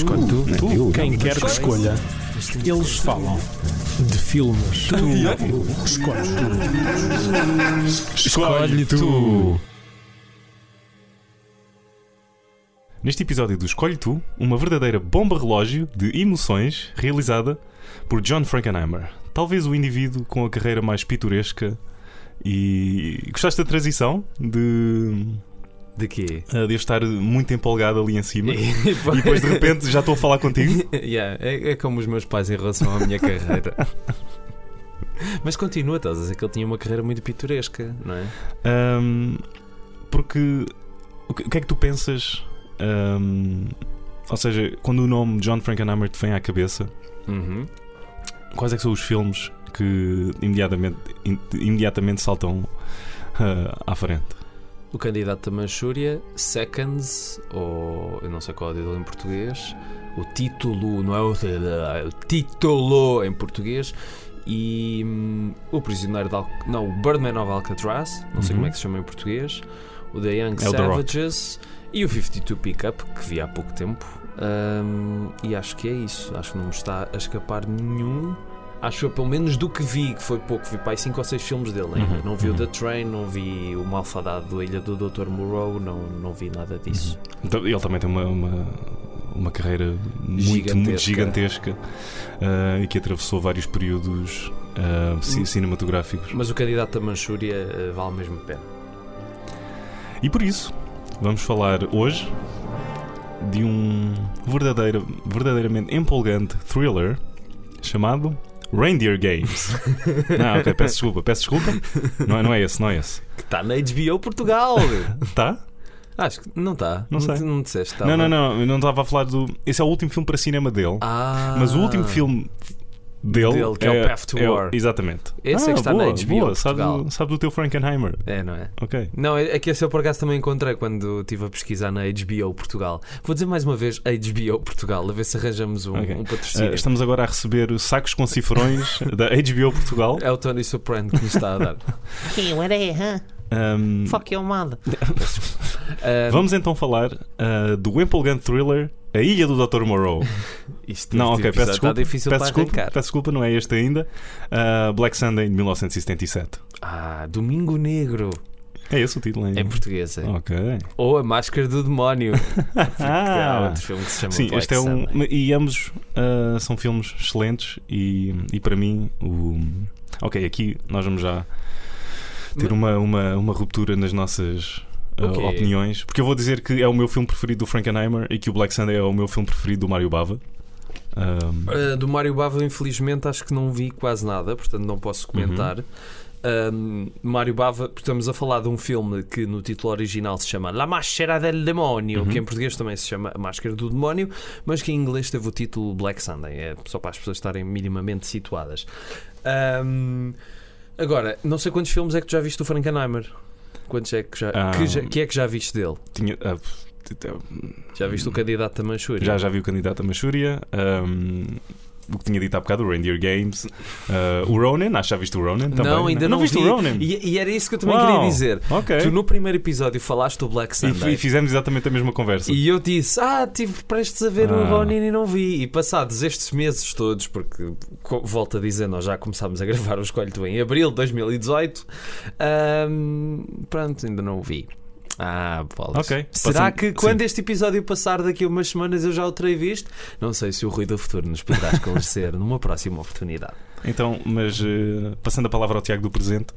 Escolhe tu. Não é tu. Quem quer que escolha, eles falam de filmes. Tu escolhe tu. Escolhe tu. Neste episódio do Escolhe Tu, uma verdadeira bomba relógio de emoções realizada por John Frankenheimer. Talvez o indivíduo com a carreira mais pitoresca e. Gostaste da transição? De. De quê? uh, de eu estar muito empolgado ali em cima e depois de repente já estou a falar contigo? Yeah, é, é como os meus pais em relação à minha carreira. Mas continua, estás a dizer que ele tinha uma carreira muito pitoresca, não é? Um, porque. O que, o que é que tu pensas? um, ou seja, quando o nome John Frankenheimer te vem à cabeça, Uhum. quais é que são os filmes que imediatamente, imediatamente saltam uh, à frente? O candidato da Manchúria, Seconds, ou eu não sei qual é o título em português, o título, não é o, é o título em português, e hum, o Prisioneiro de Al não, o Birdman of Alcatraz, não sei Uhum. como é que se chama em português, o The Young É Rock. Savages e o 52 Pickup, que vi há pouco tempo. Hum, e acho que é isso, acho que não me está a escapar nenhum. Acho eu, pelo menos do que vi, que foi pouco, vi para aí 5 ou 6 filmes dele ainda. Uhum, Não vi uhum. o The Train, não vi o Malfadado da Ilha do Dr. Moreau, não, não vi nada disso. Então, Ele também tem uma, uma, uma carreira muito, Gigantesca. muito gigantesca uh, e que atravessou vários períodos uh, ci- cinematográficos. Mas o candidato da Manchúria eh, vale mesmo a pena. E por isso, vamos falar hoje de um verdadeiro, verdadeiramente empolgante thriller chamado Reindeer Games. não, ok, peço desculpa, peço desculpa. Não é, não é esse, não é esse. Que está na HBO Portugal! Tá? acho que não está. Não sei. te- Não disseste. Não, não, não, eu não estava a falar do. Esse é o último filme para cinema dele. Ah, Mas o último filme dele, Dele, que é o Path to é War. Exatamente. Esse é Ah, que está boa, na HBO boa. Sabe, sabe do teu Frankenheimer. É, não é? Ok. Não, é é que esse eu por acaso também encontrei quando estive a pesquisar na HBO Portugal. Vou dizer mais uma vez HBO Portugal, a ver se arranjamos um, Ok. um patrocínio. estamos agora a receber sacos com cifrões da HBO Portugal. É o Tony Soprano que nos está a dar. What are huh? Um, Fuck your mother. Ah, Vamos então falar ah, do empolgante thriller A Ilha do Dr. Moreau. isto, Não, ok, peço episódio desculpa. Difícil peço, desculpa peço desculpa, não é este ainda. Ah, Black Sunday de 1977. Ah, Domingo Negro. É esse o título ainda? Em português, é. Ok. Ou A Máscara do Demónio. Ah, outro filme que se chama sim, Black este é um. Sunday. E ambos ah, são filmes excelentes e, e para mim o. Ok, aqui nós vamos já ter uma, uma, uma ruptura nas nossas ah, Ok. opiniões. Porque eu vou dizer que é o meu filme preferido do Frankenheimer e que o Black Sunday é o meu filme preferido do Mario Bava. Ah, Uh, do Mário Bava, infelizmente, acho que não vi quase nada, portanto não posso comentar. Uhum. Um, Mário Bava, porque estamos a falar de um filme que no título original se chama La Máscara del Demónio, Uhum. que em português também se chama A Máscara do Demónio, mas que em inglês teve o título Black Sunday, é só para as pessoas estarem minimamente situadas. Um, agora, não sei quantos filmes é que tu já viste do Frankenheimer? Quantos é que já, Ah. que, já- que é que já viste dele? tinha, ah, Já viste o candidato da Manchúria? já, já vi o candidato a Manchúria. ahm, o que tinha dito há bocado, o Reindeer Games. ah, o Ronin, acho que já viste o Ronin também. Não, ainda não, viste vi. o Ronin. E, e era isso que eu também Uau. queria dizer. Ok. Tu no primeiro episódio falaste do Black Sunday. e fizemos exatamente a mesma conversa. E eu disse, ah, estive prestes a ver o Ah. Ronin e não vi. E passados estes meses todos, porque volto a dizer, nós já começámos a gravar o Escolho Tu em abril de 2018, ahm, pronto, ainda não o vi. Ah, bolas. Ok. Será que sim. quando este episódio passar daqui a umas semanas eu já o terei visto? Não sei se o Rui do Futuro nos poderá esclarecer numa próxima oportunidade. Então, mas eh, passando a palavra ao Tiago do presente,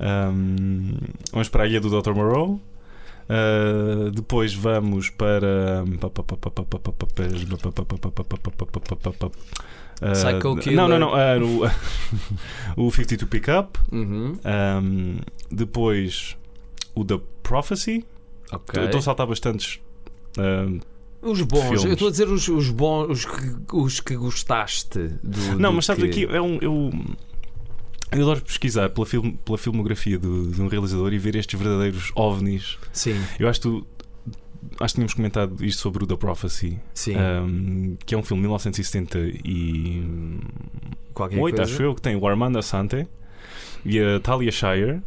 ahm, vamos para a ilha do Dr. Moreau. Ah, depois vamos para. Ah, Psycho Killer. Não, não, não. ah, o, o 52 Pickup. Uhum. Ahm, depois o The Prophecy. Ok. Eu Estou a saltar bastantes. ahm, Os bons, filmes. eu estou a dizer os, os bons, os que, os que gostaste do. Não, do mas sabes que... aqui, é um, eu, eu adoro pesquisar pela, film, pela filmografia do- de um realizador e ver estes verdadeiros ovnis. Sim, Eu acho que tu. Acho que tínhamos comentado isto sobre o The Prophecy, sim. um, que é um filme de 1978, Qualquer coisa. acho eu, que tem o Armando Assante e a Talia Shire.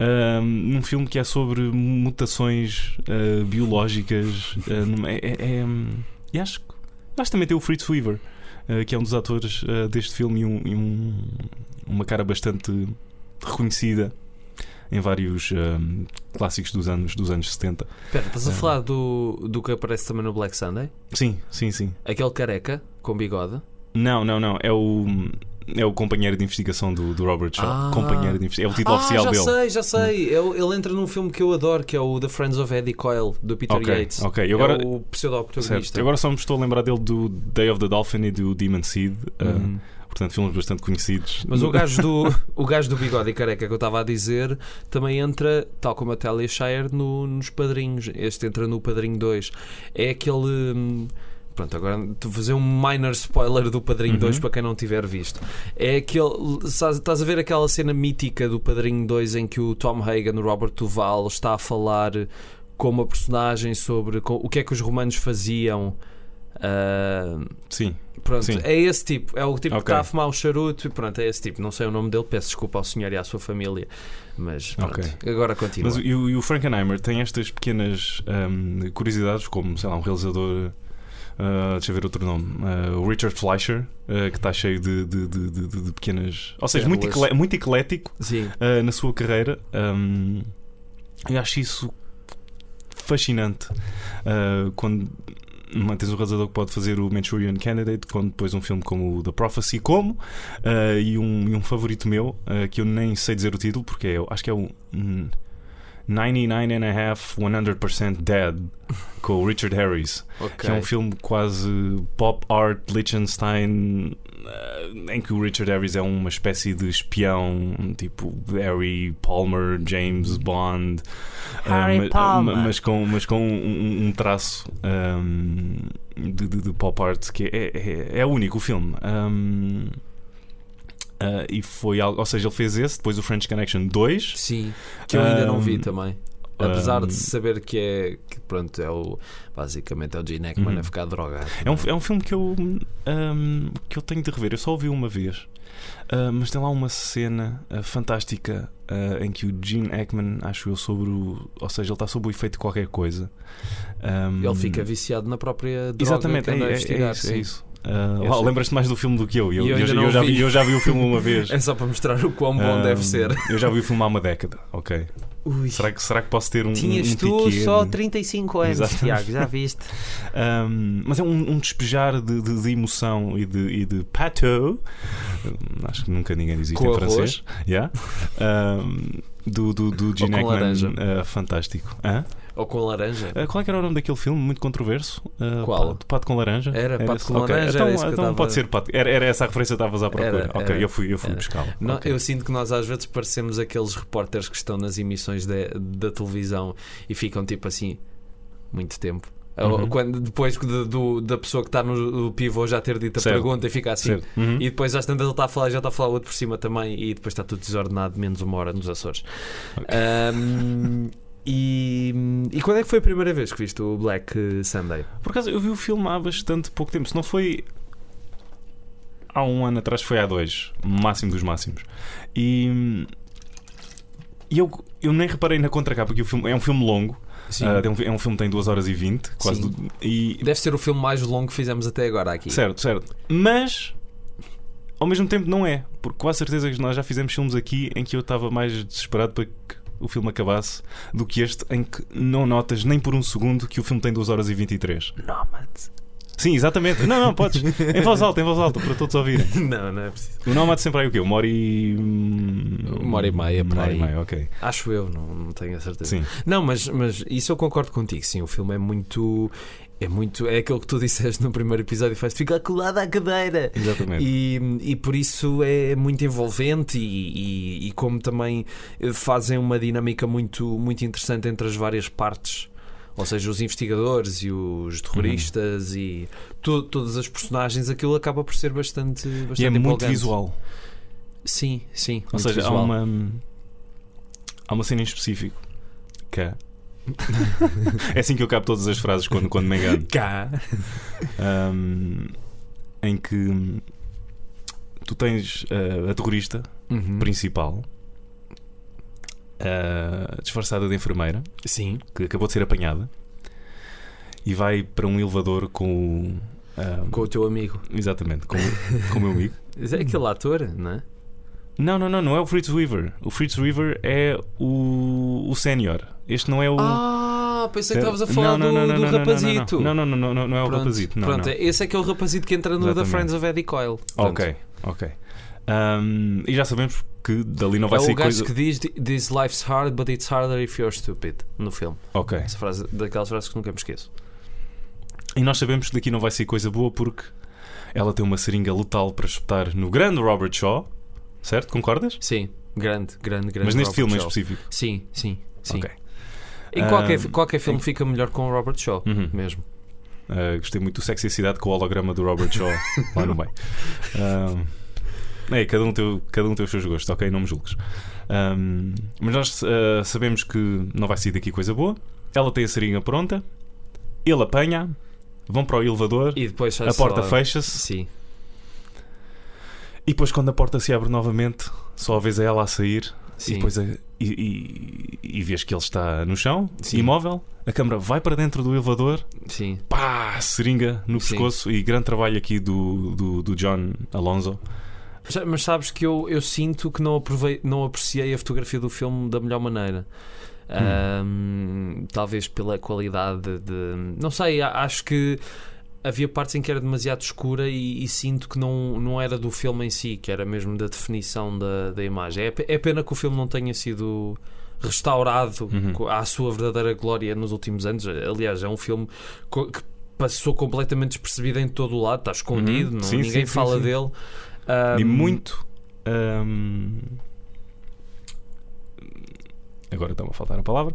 Um, num filme que é sobre mutações uh, biológicas. uh, numa- é, é- é, um, e acho que Acho que também tem o Fritz Weaver, eh, que é um dos atores deste filme e, um- e um- uma cara bastante reconhecida em vários eh, clássicos dos anos, dos anos 70. Espera, estás a É. falar do, do que aparece também no Black Sunday? Sim, sim, sim. Aquele careca com bigode? Não, não, não. É o, é o companheiro de investigação do, do Robert Shaw. Ah. Companheiro de investigação. É o título ah, oficial já dele. sei, já sei. Ele, ele entra num filme que eu adoro, que é o The Friends of Eddie Coyle, do Peter Ok, Yates. ok. E agora, é o pseudo-protagonista. Agora só me estou a lembrar dele do Day of the Dolphin e do Demon Seed. uh, Uhum. portanto, filmes bastante conhecidos. Mas o gajo, do, o gajo do bigode e careca que eu estava a dizer também entra, tal como a Talia Shire, no, nos Padrinhos. Este entra no Padrinho 2. É aquele. Pronto, agora vou fazer um minor spoiler do Padrinho Uhum. 2 para quem não tiver visto. É aquele. Estás a ver aquela cena mítica do Padrinho 2 em que o Tom Hagen, o Robert Duval, está a falar com uma personagem sobre o que é que os romanos faziam. ah, Sim. Pronto, Sim. é esse tipo. É o tipo que Ok. está a fumar o charuto e pronto, é esse tipo. Não sei o nome dele, peço desculpa ao senhor e à sua família. Mas pronto, Ok. agora continua. Mas e o, o Frankenheimer tem estas pequenas um, curiosidades, como, sei lá, um realizador. Uh, deixa eu ver outro nome. uh, Richard Fleischer, uh, que está cheio de, de, de, de- pequenas. Ou seja, muito, eclé- muito eclético na sua carreira. Um, eu acho isso fascinante. Quando tens um realizador que pode fazer o Manchurian Candidate, quando depois um filme como o The Prophecy, como, uh, e, um, e um favorito meu, uh, que eu nem sei dizer o título, porque é, acho que é o hum, 99 and a half 100% Dead, com o Richard Harris Ok. que é um filme quase pop art Liechtenstein eh, em que o Richard Harris é uma espécie de espião tipo Harry Palmer, James Bond eh, Harry ma- Palmer. ma- mas com, mas com um, um traço ehm, de, de- de pop art que é, é, é único o filme Ehm, eh, e foi algo, ou seja, ele fez esse, depois o French Connection 2 Sim, que eu ainda não vi Um, também. Apesar um, de saber que é que pronto, é o basicamente é o Gene Hackman Uhum. a ficar drogado. É um, é um filme que eu, ahm, que eu tenho de rever. Eu só o vi uma vez. Ah, mas tem lá uma cena ah, fantástica ah, em que o Gene Hackman, acho eu, sobre o. Ou seja, ele está sob o efeito de qualquer coisa. Ele fica viciado na própria droga Exatamente, é, é- é isso. É isso. Ah, lá, sei. Lembras-te mais do filme do que eu? Eu, eu eu, eu já vi. vi, eu já vi o filme uma vez. É só para mostrar o quão bom deve ser. Eu já vi o filme há uma década. Ok. Ui. Será que, será que posso ter um. Tinhas um tu tiquê só de- 35 anos, Exatamente. Tiago, já viste? Um, mas é um, um despejar de, de- de emoção e de, e de pato. Acho que nunca ninguém diz isto Com em arroz. francês. Yeah. Do, do, do Gene laranja. uh, fantástico. Hã? Ou com laranja. Uh, qual é que era o nome daquele filme? Muito controverso? Uh, Qual? Pato, Pato com laranja? Era Pato esse? com Ok, laranja, Então, era eu então tava- pode ser Pato. Era, era essa a referência que estavas à procura. Era, ok, era. eu fui, eu fui Era. buscá-la. Não, Ok. Eu sinto que nós às vezes parecemos aqueles repórteres que estão nas emissões de- da televisão e ficam tipo assim muito tempo. Uhum. Quando, depois do, do- da pessoa que está no, pivô já ter dito a Certo. pergunta e fica assim. Uhum. E depois às tantas ele está a falar, já está a falar outro por cima também e depois está tudo desordenado, menos uma hora nos Açores. Ok. Ahm, e, e quando é que foi a primeira vez que viste o Black Sunday? Por acaso, eu vi o filme há bastante pouco tempo. Se não foi há um ano atrás, foi há dois. Máximo dos máximos. E, e eu, eu nem reparei na contracapa, porque o filme é um filme longo. Sim. Ah, é, um, é um filme que tem 2 horas e 20. Quase do- e, Deve ser o filme mais longo que fizemos até agora aqui. certo, certo. Mas. Ao mesmo tempo não é, porque com a certeza que nós já fizemos filmes aqui em que eu estava mais desesperado para que o filme acabasse do que este em que não notas nem por um segundo que o filme tem 2 horas e 23. Nómade. Sim, exatamente. Não, não, podes. Em voz alta, em voz alta, para todos ouvirem. Não, não é preciso. O Nómade sempre aí o quê? Uma hora e. Uma hora e meia, Uma hora e meia, ok. Acho eu, não, não tenho a certeza. Sim. Não, mas, mas isso eu concordo contigo. Sim, o filme é muito. É muito. É aquilo que tu disseste no primeiro episódio, faz ficar colado à cadeira. Exatamente. E, e por isso é muito envolvente e, e- e como também eh, fazem uma dinâmica muito, muito interessante entre as várias partes. Ou seja, os investigadores e os terroristas Uhum. e to- todas as personagens, aquilo acaba por ser bastante, bastante E é muito empolgante. visual. Sim, sim. Ou muito seja, há visual. uma. Há uma cena em específico que é. é assim que eu cabo todas as frases quando, quando me engano. Cá. Ahm, em que tu tens ah, a terrorista Uhum. principal ah, disfarçada de enfermeira Sim. que acabou de ser apanhada e vai para um elevador com Ah, Com o teu amigo. exatamente, com, com o meu amigo. É aquele ator, não é? Não, não, não, não é o Fritz Weaver. O Fritz Weaver é o, o sénior. Este não é o. Ah, pensei que estavas a falar Não, não, do, não, do rapazito. Não, não, não, não, não, não é o Pronto, rapazito. Não, pronto, não. esse é aquele rapazito que entra no The Exatamente. Friends of Eddie Coyle. Pronto. Ok, ok. Ahm, e já sabemos que dali não vai é sair o gajo coisa. que diz This life's hard, but it's harder if you're stupid no filme. Ok. Essa frase, daquelas frases que nunca me esqueço. E nós sabemos que daqui não vai sair coisa boa porque ela tem uma seringa letal para espetar no grande Robert Shaw. Certo? Concordas? Sim, grande, grande, grande. Mas neste Robert filme em Shaw. específico. Sim, sim, sim. Ok. Em qualquer, Ah, qualquer filme em- fica melhor com o Robert Shaw, Uhum. mesmo. Uh, gostei muito do Sexy Cidade com o holograma do Robert Shaw lá no meio. Um, é, cada um, tem, cada um tem os seus gostos, ok? Não me julgues. Um, mas nós uh, sabemos que não vai sair daqui coisa boa. Ela tem a seringa pronta, ele apanha, vão para o elevador, E depois a porta fecha-se Sim, e depois, quando a porta se abre novamente, só vês a ela a sair sim. e depois a- e, e, e vês que ele está no chão, Sim. imóvel. A câmara vai para dentro do elevador Sim. pá, seringa no Sim. pescoço e grande trabalho aqui do, do, do John Alonso. Mas, sabes que eu, eu sinto que não, aprovei, não apreciei a fotografia do filme da melhor maneira. Ahm, talvez pela qualidade de. Não sei, acho que havia partes em que era demasiado escura e, e sinto que não, não era do filme em si, que era mesmo da definição da, da imagem. É, é pena que o filme não tenha sido restaurado Uhum. à sua verdadeira glória nos últimos anos. Aliás, é um filme que passou completamente despercebido em todo o lado, está escondido, Uhum. não- Sim, ninguém sim, fala sim. dele. Ahm, E muito. hum, Agora está-me a faltar a palavra.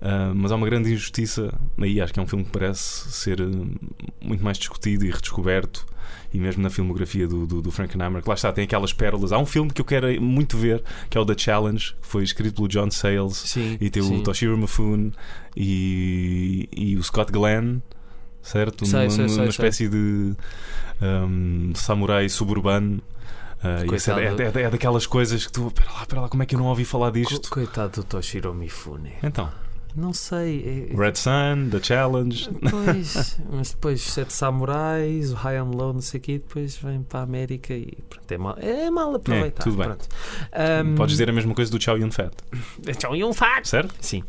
Ah, mas há uma grande injustiça. Aí acho que é um filme que parece ser hum, muito mais discutido e redescoberto. E mesmo na filmografia do, do, do Frankenheimer, que lá está, tem aquelas pérolas. Há um filme que eu quero muito ver, que é o The Challenge, que foi escrito pelo John Sayles. Sim, E tem sim. o Toshiro Mifune e, e o Scott Glenn, certo? Sei, Numa, sei, sei, sei. espécie de um, samurai suburbano. Ah, essa é, é- é daquelas coisas que tu. Pera lá, pera lá, como é que eu não ouvi falar disto? Co- Coitado do Toshiro Mifune. Então, Não sei. é- Red Sun, The Challenge. Pois, mas depois Sete Samurais, o High and Low, não sei o quê, depois vem para a América e pronto, é mal, é mal aproveitado. tudo bem. Ahm, Podes dizer a mesma coisa do Chow Yun Fat, e um fato. certo? Sim.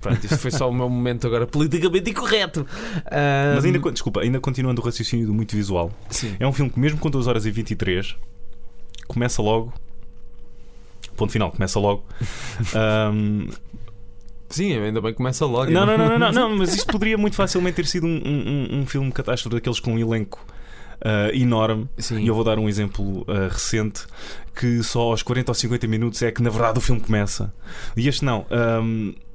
Pronto, isto foi só o meu momento agora politicamente incorreto. Ahm, Mas ainda, desculpa, ainda continuando o raciocínio do muito visual, Sim. é um filme que, mesmo com 2 horas e 23, começa logo. Ponto final, começa logo. Ahm, Sim, ainda bem que começa logo. Não, não, não, não, não, não, mas isto poderia muito facilmente ter sido um, um, um filme catástrofe daqueles com um elenco ah, enorme. Sim. E eu vou dar um exemplo ah, recente que só aos 40 ou 50 minutos é que na verdade o filme começa. E este não.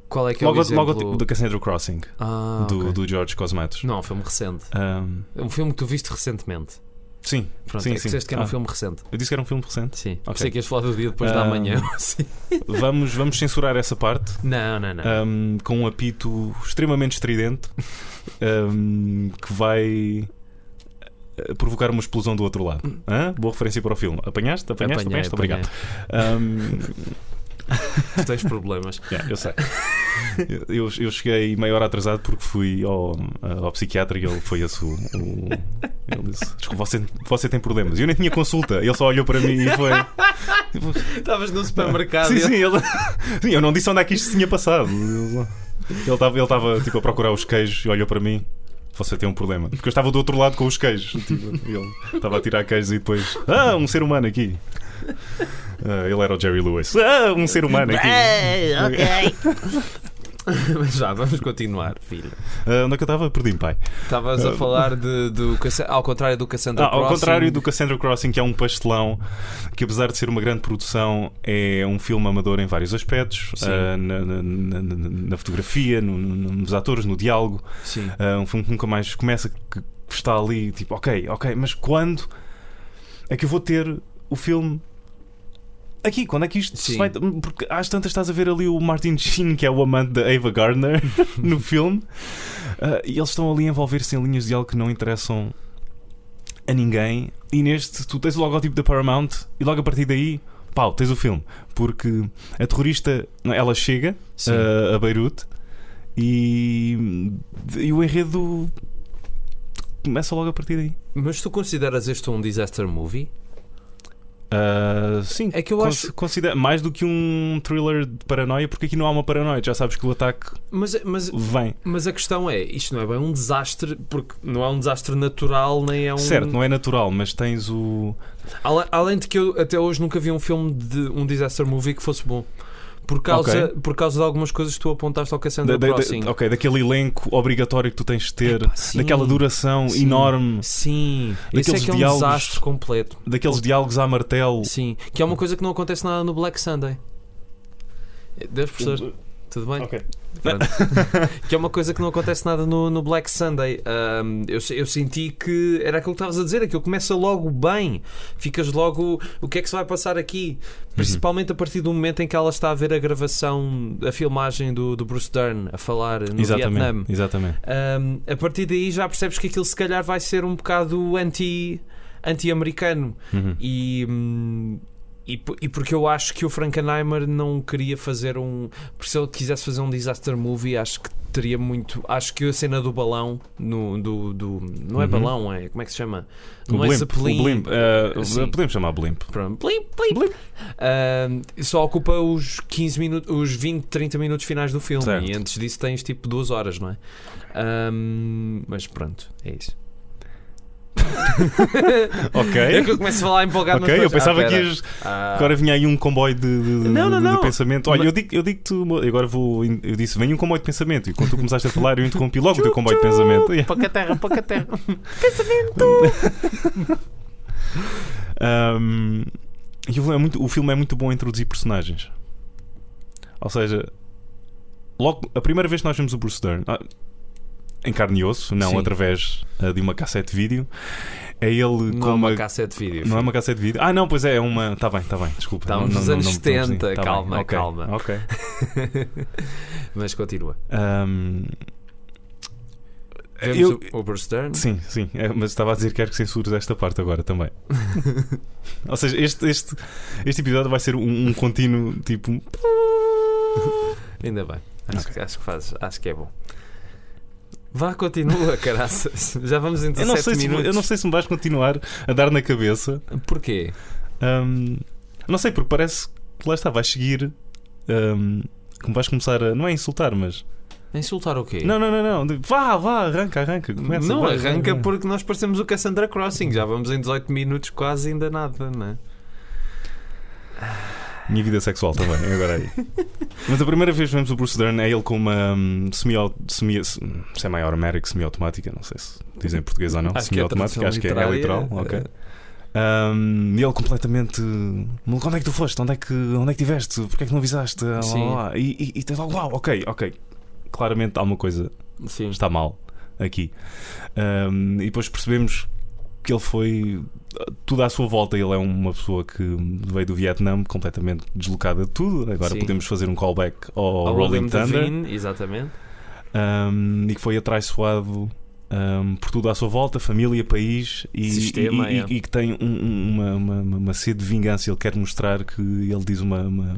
Qual é que é logo, o exemplo? logo do Cassandra Crossing, Ah, do, ok. do George Cosmatos. Não, é um filme recente. Ahm, É um filme que tu viste recentemente. Sim, Pronto, Sim, é que sim. disseste que era um Ah. filme recente. eu disse que era um filme recente. Sim. Ok. Pensei que ias falar do dia depois da Ah. manhã. Sim. Vamos, vamos censurar essa parte. Não, não, não. ahm, com um apito extremamente estridente ahm, que vai eh, provocar uma explosão do outro lado. Hã? Boa referência para o filme. Apanhaste? Apanhaste? Apanhei, Apanhaste? Obrigado. Ahm, Tu tens problemas. yeah, eu sei. Eu, eu cheguei meia hora atrasado porque fui ao, ao psiquiatra e ele foi esse o. o- ele disse: Desculpa, você, você tem problemas. E eu nem tinha consulta. Ele só olhou para mim e foi. Estavas no supermercado. Sim, sim, ele... sim, eu não disse onde é que isto tinha passado. Ele estava ele estava, tipo, a procurar os queijos e olhou para mim. Você tem um problema. Porque eu estava do outro lado com os queijos. Tipo, ele estava a tirar queijos e depois. Ah, um ser humano aqui. Ah, ele era o Jerry Lewis. Ah, um ser humano aqui. Ah, ok. Mas já, vamos continuar, filho. Ah, onde é que eu estava? Perdi-me, pai. Estavas a falar de, do. Ao contrário do Cassandra Ah, ao Crossing. contrário do Cassandra Crossing, que é um pastelão, que apesar de ser uma grande produção, é um filme amador em vários aspectos, ah, na, na- na- na- fotografia, no- no- nos atores, no diálogo. Sim. Ah, um filme que nunca mais começa, que está ali, tipo, ok, ok, mas quando é que eu vou ter o filme aqui? Quando é que isto se Sim. vai. Porque às tantas estás a ver ali o Martin Sheen, que é o amante da Ava Gardner, no filme, Ah, e eles estão ali a envolver-se em linhas de algo que não interessam a ninguém. E neste, tu tens o logótipo da Paramount, e logo a partir daí. Pau, tens o filme, porque a terrorista ela chega a, a Beirute e, e o enredo começa logo a partir daí. Mas tu consideras este um disaster movie? Ah, sim, É que eu cons- acho- considera mais do que um thriller de paranoia, porque aqui não há uma paranoia, já sabes que o ataque Mas, mas, vem. mas a questão é, isto não é bem um desastre, porque não é um desastre natural, nem é um. Certo, não é natural, mas tens o. Além de que eu até hoje nunca vi um filme de um disaster movie que fosse bom. Por causa, Ok. por causa de algumas coisas que tu apontaste ao Cassandra da- da- Crossing. ok, daquele elenco obrigatório que tu tens de ter, Epá, sim. daquela duração Sim. enorme, Sim, isso é Daqueles que é um diálogos- desastre completo. daqueles diálogos à martelo. Sim, que é uma coisa que não acontece nada no Black Sunday. Deves perceber? Tudo bem? Ok. Que é uma coisa que não acontece nada no, no Black Sunday. Ahm, eu, eu senti que era aquilo que estavas a dizer, aquilo começa logo bem. Ficas logo. O que é que se vai passar aqui? Principalmente a partir do momento em que ela está a ver a gravação, a filmagem do, do Bruce Dern a falar no Vietnã. Exatamente, exatamente. Um, a partir daí já percebes que aquilo se calhar vai ser um bocado anti, anti-americano. Uhum. E, hum, e, e porque eu acho que o Frankenheimer não queria fazer um. Por se ele quisesse fazer um disaster movie, acho que teria muito. Acho que a cena do balão, no, do, do, não é Uhum. balão, é. Como é que se chama? O não é blimp, Zeppelin. o blimp, ah, Sim. podemos chamar blimp. Pronto, blim, blim. Um, só ocupa os 15 minutos, os 20, 30 minutos finais do filme. Certo. E antes disso tens tipo duas horas, não é? Um, mas pronto, é isso. Ok. É que eu começo a falar empolgado Ok, eu pensava ah, que ias. Ah, Agora vinha aí um comboio de, de- Não, não, de- pensamento. Olha, Mas- eu digo, eu digo-te. uma- Agora vou. Eu disse: vem um comboio de pensamento. E quando tu começaste a falar, eu interrompi logo o teu comboio de pensamento. Yeah. Pouca terra, pouca terra. Um, e o filme, é muito, o filme é muito bom a introduzir personagens. Ou seja, logo a primeira vez que nós vemos o Bruce Dern ah, em carne e osso, não Sim. através ah, de uma cassete vídeo, é ele Não com é uma uma. cassete de vídeo. Não é uma cassete vídeo? Ah, não, pois é, é uma. Está bem, está bem, desculpa. Estamos Não- nos não- anos não- não percebi. 70, Tá bem, calma, calma. Ok. Mas continua. Um, Vemos eu- o, o Bruce Dern. Sim, sim, é, mas estava a dizer que quero que censures esta parte agora também. Ou seja, este, este, este episódio vai ser um, um contínuo tipo. Ainda bem. Acho, Ok. que, acho, que faz, acho que é bom. Vá, continua, caraças. Já vamos em Eu 17 não, sei se, minutos. eu não sei se me vais continuar a dar na cabeça. Porquê? Um, não sei, porque parece que lá está, vais seguir. Um, vais começar a. Não é insultar, mas. A Insultar o quê? Não, não, não, não. Vá, vá, arranca, arranca. Começa, não, vai, arranca vai. porque nós parecemos o Cassandra Crossing. Já vamos em 18 minutos, quase ainda nada, não é? Minha vida sexual também, é agora aí. Mas a primeira vez que vemos o Bruce Dern é ele com uma hum, semi, semi, semi-automatic, semi-automática, não sei se dizem em português ou não. Acho que é Semi-automática, acho que é, é literal. literária. ok. Um, e ele completamente. Onde é que tu foste? Onde é que, onde é que estiveste? Porquê é que não avisaste? Lá, lá, Sim. lá. E, e, e tens logo, uau, ok, ok. Claramente há uma coisa Sim. está mal aqui. Um, e depois percebemos que ele foi tudo à sua volta. Ele é uma pessoa que veio do Vietnã completamente deslocada de tudo. Agora Sim. podemos fazer um callback ao, Ao Rolling William Thunder Devine, exatamente. um, e que foi atraiçoado. um, por tudo à sua volta, família, país e, Sistema, e- e- é. e que tem um- um- uma, uma, uma- uma sede de vingança. Ele quer mostrar que ele diz uma, uma,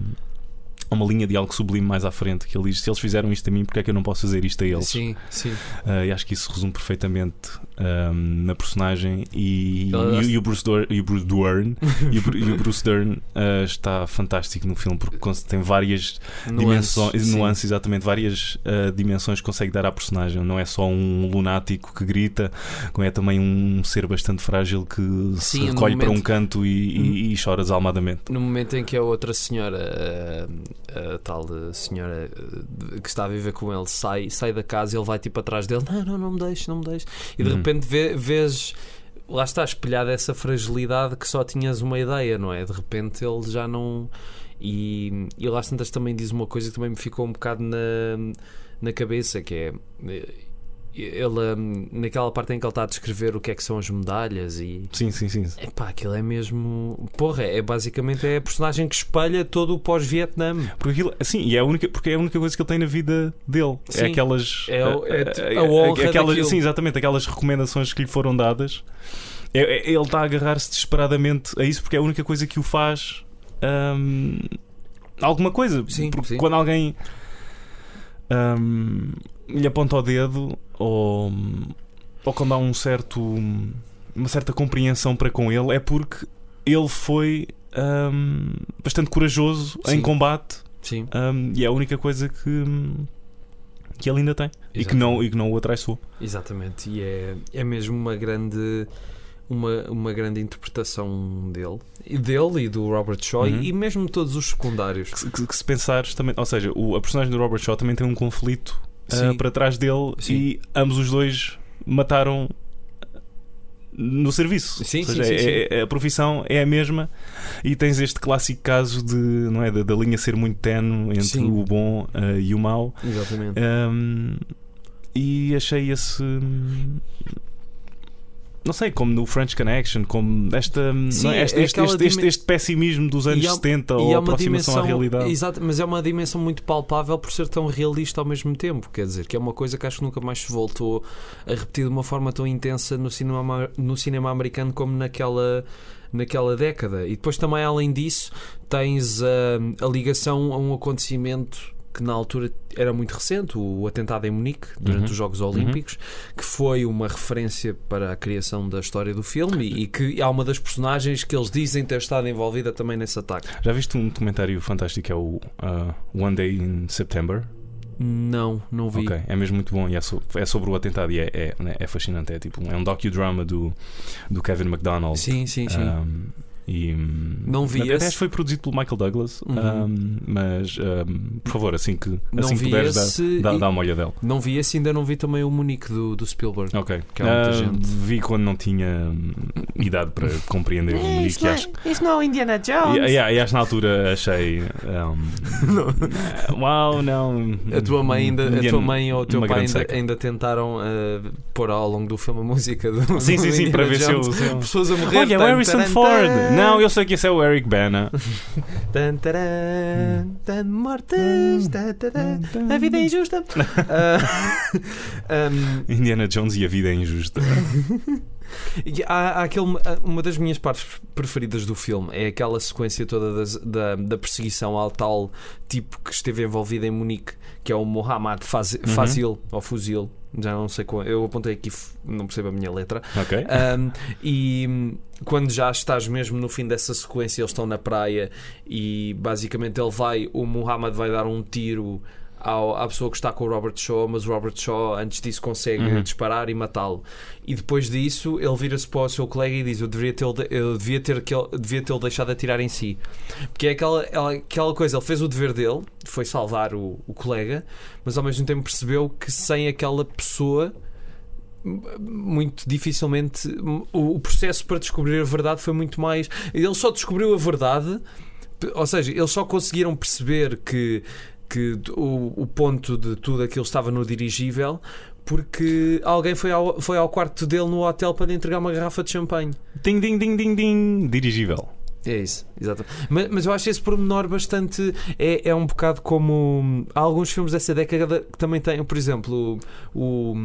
uma linha de algo sublime mais à frente. Que ele diz: se eles fizeram isto a mim, porque é que eu não posso fazer isto a eles? Sim, sim. Uh, e acho que isso resume perfeitamente um, na personagem e, e- e o Bruce Dern, e o Bruce Dern, e o, Bru- e o Bruce Dern uh, está fantástico no filme porque tem várias dimensões, sim. nuances, exatamente, várias uh, dimensões que consegue dar à personagem. Não é só um lunático que grita, como é também um ser bastante frágil que se Sim, no recolhe para um momento- canto e, e- e chora desalmadamente. No momento em que a outra senhora, a, a tal senhora eh, que está a viver com ele, sai, sai da casa, ele vai tipo atrás dele: Não, não, não me deixes, não me deixes. E de Uhum. Repente vê- vês. Lá está espelhada essa fragilidade que só tinhas uma ideia, não é? De repente ele já não. E, e lá tantas também diz uma coisa que também me ficou um bocado na, na cabeça: que é. Ele, hum, naquela parte em que ele está a descrever o que é que são as medalhas e, Sim, sim, sim. Epá, aquilo é mesmo. Porra, é basicamente é a personagem que espelha todo o pós-Vietnã. Porque aquilo, sim, e é a única, porque é a única coisa que ele tem na vida dele. Sim. É aquelas. É o- é eh, tipo eh, a honra aquelas. Sim, exatamente, aquelas recomendações que lhe foram dadas. É- é- ele está a agarrar-se desesperadamente a isso porque é a única coisa que o faz. hum, alguma coisa. Sim, porque sim. quando alguém hum, lhe aponta o dedo ou. ou quando há um certo, uma certa compreensão para com ele, é porque ele foi hum, bastante corajoso Sim. em combate Sim. hum, e é a única coisa que, que ele ainda tem e que, não, e que não o atraiçoou. Exatamente, e é, é mesmo uma grande uma, uma grande interpretação dele e dele e do Robert Shaw Uhum. e mesmo todos os secundários. Que, se- que- que se pensares também, ou seja, o, a personagem do Robert Shaw também tem um conflito Sim. para trás dele Sim. e ambos os dois mataram no serviço. Sim, ou seja, sim, sim, é- é- a profissão é a mesma e tens este clássico caso de não é da, da linha ser muito tenue entre Sim. o bom ah, e o mau. Exatamente. Um, e achei esse. Não sei, como no French Connection, como esta, Sim, é? este, é este, este, este, dimen- este pessimismo dos anos E há- 70 E ou é aproximação à realidade. exato, mas é uma dimensão muito palpável por ser tão realista ao mesmo tempo. Quer dizer, que é uma coisa que acho que nunca mais se voltou a repetir de uma forma tão intensa no cinema, no cinema americano como naquela, naquela década. E depois também, além disso, tens a, a ligação a um acontecimento que na altura era muito recente, o atentado em Munique, durante Uhum. os Jogos Olímpicos, que foi uma referência para a criação da história do filme e, e que há uma das personagens que eles dizem ter estado envolvida também nesse ataque. Já viste um documentário fantástico que é o uh, One Day in September? Não, não vi. Ok, é mesmo muito bom e é, so- é sobre o atentado e é, é, né, é fascinante. É, tipo, é um docudrama do, do Kevin MacDonald. Sim, sim, sim. Um, e, hum, Não vi até esse. acho que foi produzido pelo Michael Douglas. Uhum. um, mas, um, por favor, assim que, Não assim que puderes, dá, esse dá, e- dá uma olhadela. Não vi esse, ainda não vi também o Munique do, do Spielberg. Ok. Que Ah, gente. Vi quando não tinha hum, idade para compreender o Munique. Isto, e não, acho, é- não é o Indiana Jones. e, e, e acho na altura achei. um, uau, não. A tua mãe ainda, a tua Indiana- mãe ou o teu pai ainda, ainda tentaram ah, pôr ao longo do filme a música do Sim, do sim, sim, Indiana para ver se eu. Jones. se eu- Pessoas a morrer. Olha, é Harrison Ford! Não, eu sei que esse é o Eric Bana. Tan, taran, tan mortes, tan, taran, a vida é injusta. Ah, um, Indiana Jones e a vida é injusta. Há, há aquele, uma das minhas partes preferidas do filme é aquela sequência toda das- da, da perseguição ao tal tipo que esteve envolvido em Munique, que é o Mohammad Faz, Uhum. Fazil ou Fuzil. Já não sei qual. Eu apontei aqui, não percebo a minha letra. Ok? Um, e quando já estás mesmo no fim dessa sequência, eles estão na praia e basicamente ele vai, o Muhammad vai dar um tiro ao- à pessoa que está com o Robert Shaw, mas o Robert Shaw antes disso consegue Uhum. disparar e matá-lo. E depois disso ele vira-se para o seu colega e diz: Eu deveria ter, eu devia ter, devia ter deixado atirar em si. Porque é aquela, ela- aquela coisa, ele fez o dever dele, foi salvar o, o colega, mas ao mesmo tempo percebeu que sem aquela pessoa muito dificilmente o, o processo para descobrir a verdade foi muito mais. Ele só descobriu a verdade, ou seja, eles só conseguiram perceber que, que o, o ponto de tudo aquilo estava no dirigível porque alguém foi ao, foi ao quarto dele no hotel para lhe entregar uma garrafa de champanhe. Ding, ding, ding, ding, ding. Dirigível. É isso, exato. Mas, mas eu acho esse pormenor bastante. É, é um bocado como. Há alguns filmes dessa década que também têm, por exemplo, o, o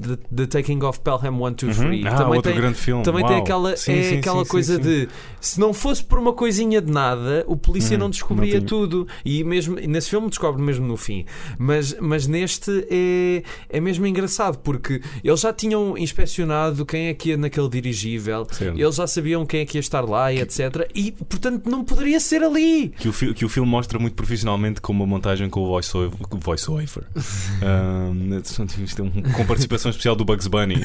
The, The Taking of Pelham 1, 2, 3. Uhum. Ah, também outro tem, grande filme. também tem Uau. aquela, Sim, é sim, aquela sim, coisa de se não fosse por uma coisinha de nada, o polícia Hum, não descobria não tudo. E mesmo nesse filme descobre mesmo no fim. Mas, mas neste é, é mesmo engraçado porque eles já tinham inspecionado quem é que ia naquele dirigível, Certo. eles já sabiam quem é que ia estar lá e etc. E portanto não poderia ser ali. Que o, que o filme mostra muito profissionalmente com uma montagem com o voice-over. com o voice-over. Um, isto é um- com participação especial do Bugs Bunny.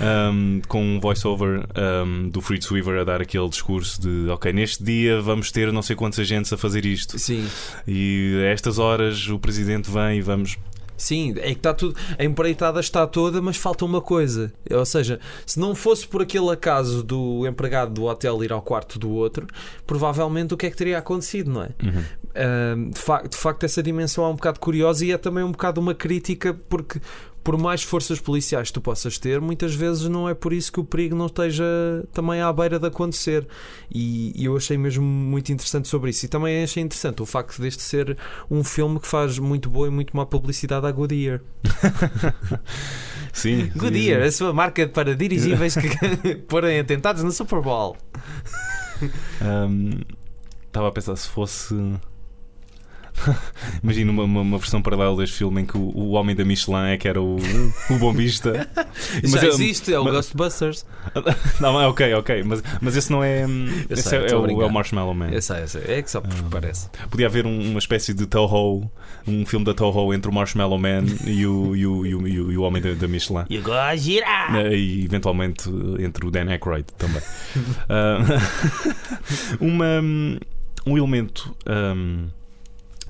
Um, com um voice-over um, do Fritz Weaver a dar aquele discurso de ok, neste dia vamos ter não sei quantos agentes a fazer isto. Sim. E a estas horas o presidente vem e vamos. Sim, é que está tudo. A empreitada está toda, mas falta uma coisa. Ou seja, se não fosse por aquele acaso do empregado do hotel ir ao quarto do outro, provavelmente o que é que teria acontecido, não é? Uhum. Ahm, de, facto, de facto, essa dimensão é um bocado curiosa e é também um bocado uma crítica, porque por mais forças policiais que tu possas ter, muitas vezes não é por isso que o perigo não esteja também à beira de acontecer. E, e eu achei mesmo muito interessante sobre isso. E também achei interessante o facto deste ser um filme que faz muito boa e muito má publicidade à Goodyear. Sim. Goodyear, a sua marca para dirigíveis que porem atentados no Super Bowl. Um, Estava a pensar se fosse. Imagina uma, uma, uma versão paralela deste filme em que o, o homem da Michelin é que era o, o bombista. Já é- existe, é o mas- Ghostbusters. Não, é ok, ok. Mas, mas esse não é. esse sei, é, é o, é o Marshmallow Man. Eu sei, eu sei. É que só porque Ah. parece. Podia haver um- uma espécie de Toho, um filme da Toho entre o Marshmallow Man e o, e o, e o, e o, o homem da, da Michelin. E girar! Eh, E eventualmente eh, entre o Dan Aykroyd também. Ah, uma, um elemento ahm,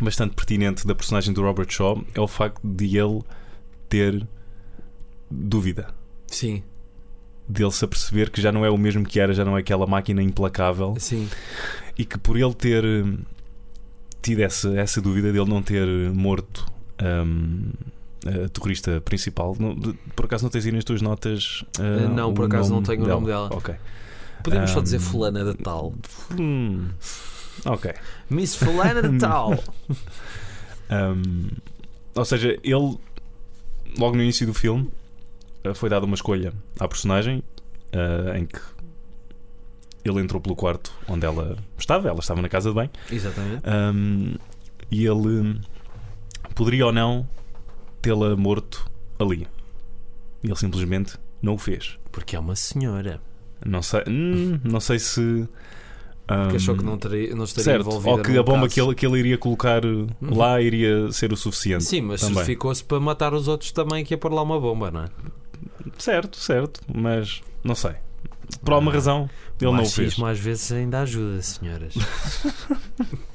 bastante pertinente da personagem do Robert Shaw é o facto de ele ter dúvida. Sim, Dele se aperceber que já não é o mesmo que era, já não é aquela máquina implacável sim. e que por ele ter hum, tido essa, essa dúvida dele não ter morto hum, a terrorista principal, de- por acaso não tens aí nas tuas notas? Uh, não, por acaso não tenho o nome dela. Ok. Podemos só Ahm, dizer fulana de tal. Hum, ok. Miss fulana de tal. Hum, ou seja, ele, logo no início do filme, ah, foi dada uma escolha à personagem ah, em que ele entrou pelo quarto onde ela estava, ela estava na casa de banho. Exatamente. Um, e ele poderia ou não tê-la morto ali. E ele simplesmente não o fez. Porque é uma senhora. Não sei, hum, não sei se. Hum, Que achou que não, teria, não estaria certo, envolvida ou que a bomba que ele, que ele iria colocar uh, lá iria ser o suficiente. Sim, mas ficou-se para matar os outros também que ia pôr lá uma bomba, não é? Certo, certo, mas não sei. Por alguma Ah, razão ele não o fez. às vezes ainda ajuda, senhoras.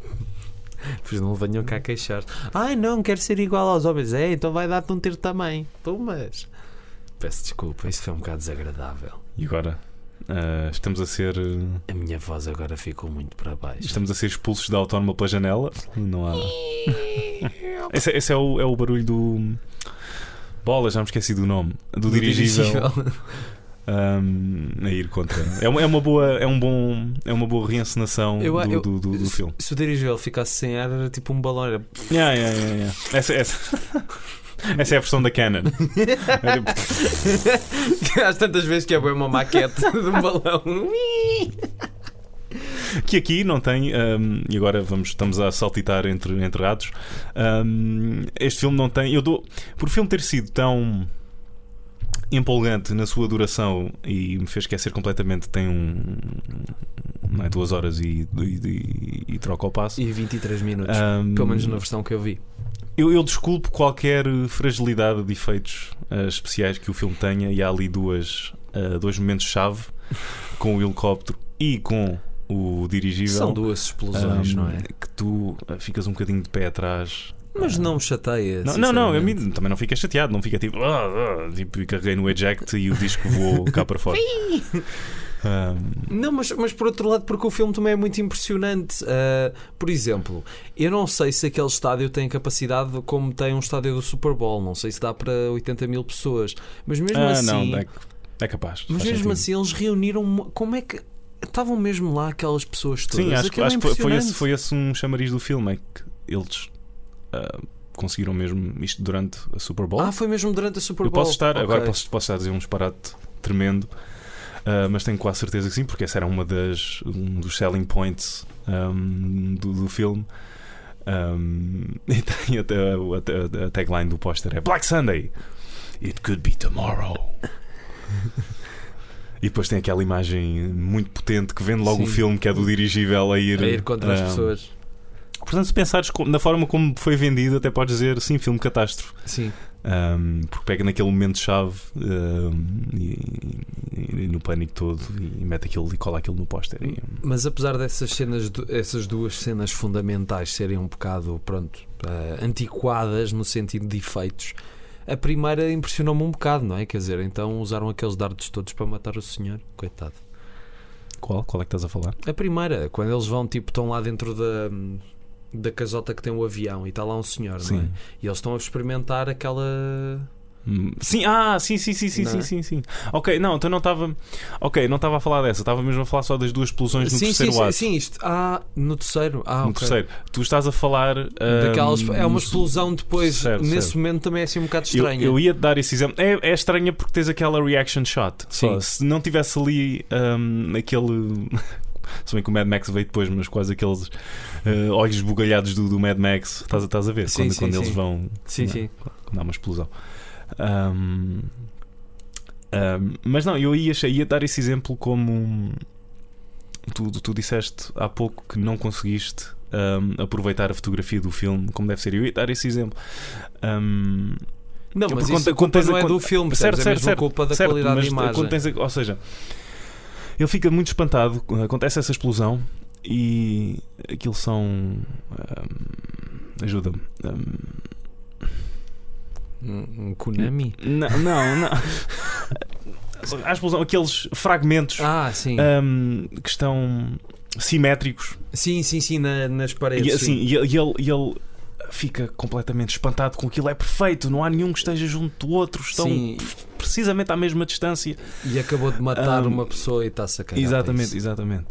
Pois não venham cá queixar. Ai não, quero ser igual aos homens. É, então vai dar-te um tiro também. Tu, mas. Peço desculpa, isso foi um bocado desagradável. E agora uh, estamos a ser uh, A minha voz agora ficou muito para baixo. estamos a ser expulsos da autónoma pela janela. Não há. esse é, esse é o, é o barulho do. Bola, já me esqueci do nome. Do, dirigível. um, a ir contra. É uma, é uma boa, é um bom, é uma boa reencenação Eu- do, eu- do, do- do filme. Se o dirigível ficasse sem ar, era tipo um balão. Era... Yeah, yeah, yeah, yeah. Essa, essa, essa é a versão da Canon. Às tantas vezes que é bem uma maquete de um balão. que aqui não tem, um, e agora vamos, estamos a saltitar entre, entre ratos. um, este filme não tem. Eu dou, por o filme ter sido tão empolgante na sua duração e me fez esquecer completamente, tem um. Não é, duas horas e, e, e, e troca o passo. E 23 minutos. Um, Pelo menos na versão que eu vi. Eu, eu desculpo qualquer fragilidade de efeitos eh, especiais que o filme tenha, e há ali duas, eh, dois momentos-chave com o helicóptero e com o dirigível. São duas explosões, um, não é? Que tu eh, ficas um bocadinho de pé atrás. Mas Ah, não me chateia. Não, não, sinceramente. mim também não fica chateado, não fica tipo, ah, ah, tipo, carreguei no eject e o disco voou cá para fora. Um, Não, mas, mas por outro lado, porque o filme também é muito impressionante. Uh, por exemplo, eu não sei se aquele estádio tem capacidade como tem um estádio do Super Bowl. Não sei se dá para 80 mil pessoas. Mas mesmo ah, assim. não, é, é capaz. mas mesmo sentido. assim, eles reuniram. Como é que. Estavam mesmo lá aquelas pessoas todas. Sim, acho, Aquilo é acho que foi, foi, esse, foi esse um chamariz do filme, é que eles ah, conseguiram mesmo isto durante a Super Bowl. Ah, foi mesmo durante a Super Eu Bowl. posso estar, agora Ok. posso, posso estar a dizer um disparate tremendo, ah, mas tenho quase certeza que sim, porque essa era uma das, um dos selling points ahm, do, do filme. Ahm, e tem até a, a- a tagline do póster é Black Sunday. It could be tomorrow. E depois tem aquela imagem muito potente que vende logo Sim. o filme, que é do dirigível a ir, A ir contra as pessoas. Portanto, se pensares na forma como foi vendido, até podes dizer sim, filme catástrofe. Sim. Um, porque pega naquele momento-chave um, e, e- e no pânico todo e mete aquilo e cola aquilo no póster. Mas apesar dessas cenas, essas duas cenas fundamentais serem um bocado, pronto, eh, antiquadas no sentido de efeitos, a primeira impressionou-me um bocado, não é? Quer dizer, então usaram aqueles dardos todos para matar o senhor, coitado. qual? Qual é que estás a falar? A primeira, quando eles vão, tipo, estão lá dentro da, da casota que tem o avião e está lá um senhor, não é? E eles estão a experimentar aquela. Hum, Sim, ah, sim, sim, sim, sim, Não sim, é? sim, sim. Ok, não, então não estava. Ok, não estava a falar dessa, estava mesmo a falar só das duas explosões no sim, terceiro sim, sim, ato. sim, isto. Ah, no terceiro. Ah, no ok. terceiro. Tu estás a falar. Daquelas, hum, é uma explosão depois, Certo, nesse certo. momento também é assim um bocado Eu, estranha. eu ia te dar esse exemplo. É, é estranha porque tens aquela reaction shot. Só, Sim. se não tivesse ali hum, aquele. Se bem que o Mad Max veio depois, mas quase aqueles eh, olhos bugalhados do, do Mad Max. Estás, a- estás a ver? Sim, quando sim, quando eles sim. vão. Sim, Não. sim. quando há uma explosão. Ahm, ahm, mas não, eu ia, ia dar esse exemplo como tu, tu disseste há pouco que não conseguiste ahm, aproveitar a fotografia do filme como deve ser. Eu ia dar esse exemplo. Ahm, Não, mas por isso conta- a culpa não é do filme, certo, certo, é certo, certo, culpa da certo, qualidade mas de imagem. tens ou seja, ele fica muito espantado, acontece essa explosão e aquilo são. ahm, Ajuda-me. Ahm, Um, um Konami? não, não, não. A explosão, aqueles fragmentos Ah, ahm, que estão simétricos Sim, sim, sim, na- nas paredes. e, assim, sim. e, ele- ele fica completamente espantado com aquilo. É perfeito, não há nenhum que esteja junto do outro, estão Sim, precisamente à mesma distância. e acabou de matar Um, uma pessoa e está-se a cagar. Exatamente, isso. exatamente.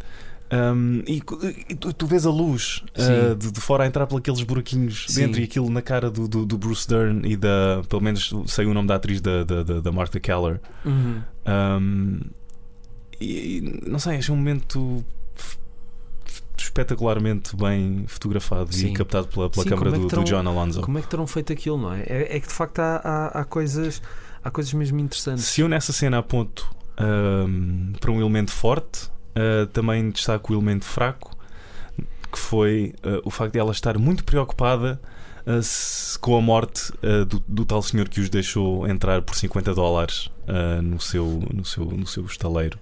Um, e, e tu, tu vês a luz uh, de, de fora a entrar por aqueles buraquinhos Sim. dentro e aquilo na cara do, do, do Bruce Dern e da. Pelo menos sei o nome da atriz da, da, da, Martha Keller. Uhum. Um, e, não sei, achei um momento espetacularmente bem fotografado Sim. e captado pela, pela Sim, câmara é do, que do terão- John Alonso. Como é que terão feito aquilo, não é? É, é que de facto há, há, há coisas há coisas mesmo interessantes. Se eu nessa cena aponto um, para um elemento forte, uh, também destaco o elemento fraco, que foi uh, o facto de ela estar muito preocupada se- com a morte uh, do, do tal senhor que os deixou entrar por 50 dólares uh, no, seu, no, seu, no seu estaleiro.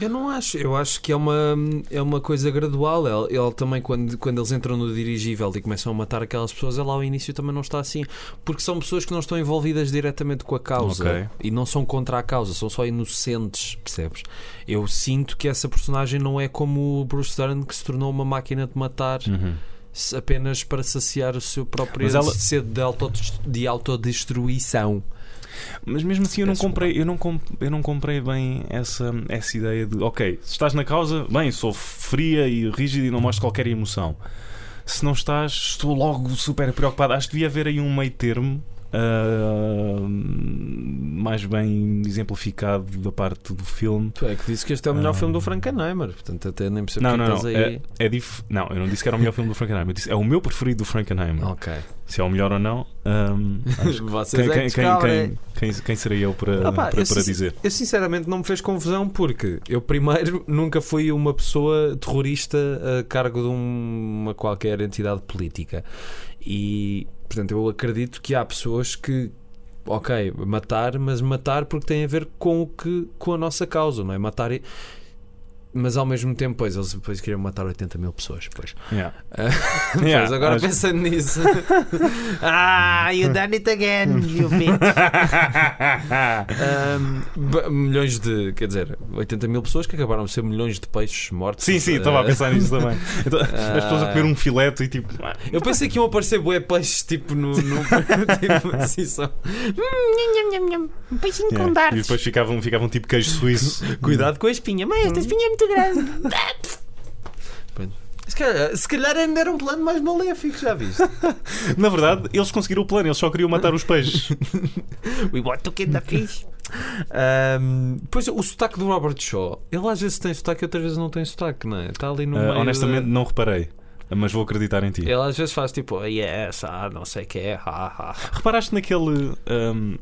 Eu não acho, eu acho que é uma, é uma coisa gradual. Ele, ele também, quando, quando eles entram no dirigível e começam a matar aquelas pessoas, ele ao início também não está assim. Porque são pessoas que não estão envolvidas diretamente com a causa Ok. e não são contra a causa, são só inocentes, percebes? Eu sinto que essa personagem não é como o Bruce Dern que se tornou uma máquina de matar se- apenas para saciar o seu próprio ela- sede de, autodest- de autodestruição. Mas mesmo assim eu não comprei, eu não, eu não comprei bem essa, essa ideia de ok, se estás na causa, bem, sou fria e rígida e não mostro qualquer emoção. Se não estás, estou logo super preocupado. Acho que devia haver aí um meio termo ah, mais bem exemplificado da parte do filme. Tu é que disse que este é o melhor Ah. filme do Frankenheimer, portanto até nem percebo Não, porque não, não. aí. É, é dif... Não, eu não disse que era o melhor filme do Frankenheimer. Eu disse é o meu preferido do Frankenheimer. Ok. Se é o melhor ou não, acho- Vocês quem, é quem, que quem, descobrem. quem, quem, quem serei eu para, Ah pá, para, eu para dizer? Eu sinceramente não me fez confusão porque eu primeiro nunca fui uma pessoa terrorista a cargo de um- uma qualquer entidade política e portanto eu acredito que há pessoas que ok, matar, mas matar porque tem a ver com o que com a nossa causa, não é? Matar mas ao mesmo tempo, pois, eles depois queriam matar 80 mil pessoas. Pois, Yeah. Pois, Yeah, agora acho- pensando nisso, Ah, you done it again, you bitch. Milhões de, quer dizer, 80 mil pessoas que acabaram de ser milhões de peixes mortos. Sim, sim, estava a Ah, pensar nisso também. Então, as pessoas a comer um filete e tipo. Eu pensei que iam aparecer bué peixes tipo no. no tipo, assim, só. Um peixinho yeah. com E dardos. depois ficavam, ficavam tipo queijo suíço. Cuidado com a espinha, mas Esta espinha é muito grande. se calhar, se calhar ainda era um plano mais maléfico, já viste? Na verdade, eles conseguiram o plano, eles só queriam matar os peixes. We want to kill the fish. Ahm, pois o sotaque do Robert Shaw, ele às vezes tem sotaque e outras vezes não tem sotaque, não é? Está ali no meio. honestamente, da- não reparei. Mas vou acreditar em ti. Ele às vezes faz tipo, yes, ah, não sei o que é, ha, ha. Reparaste naquele. ahm,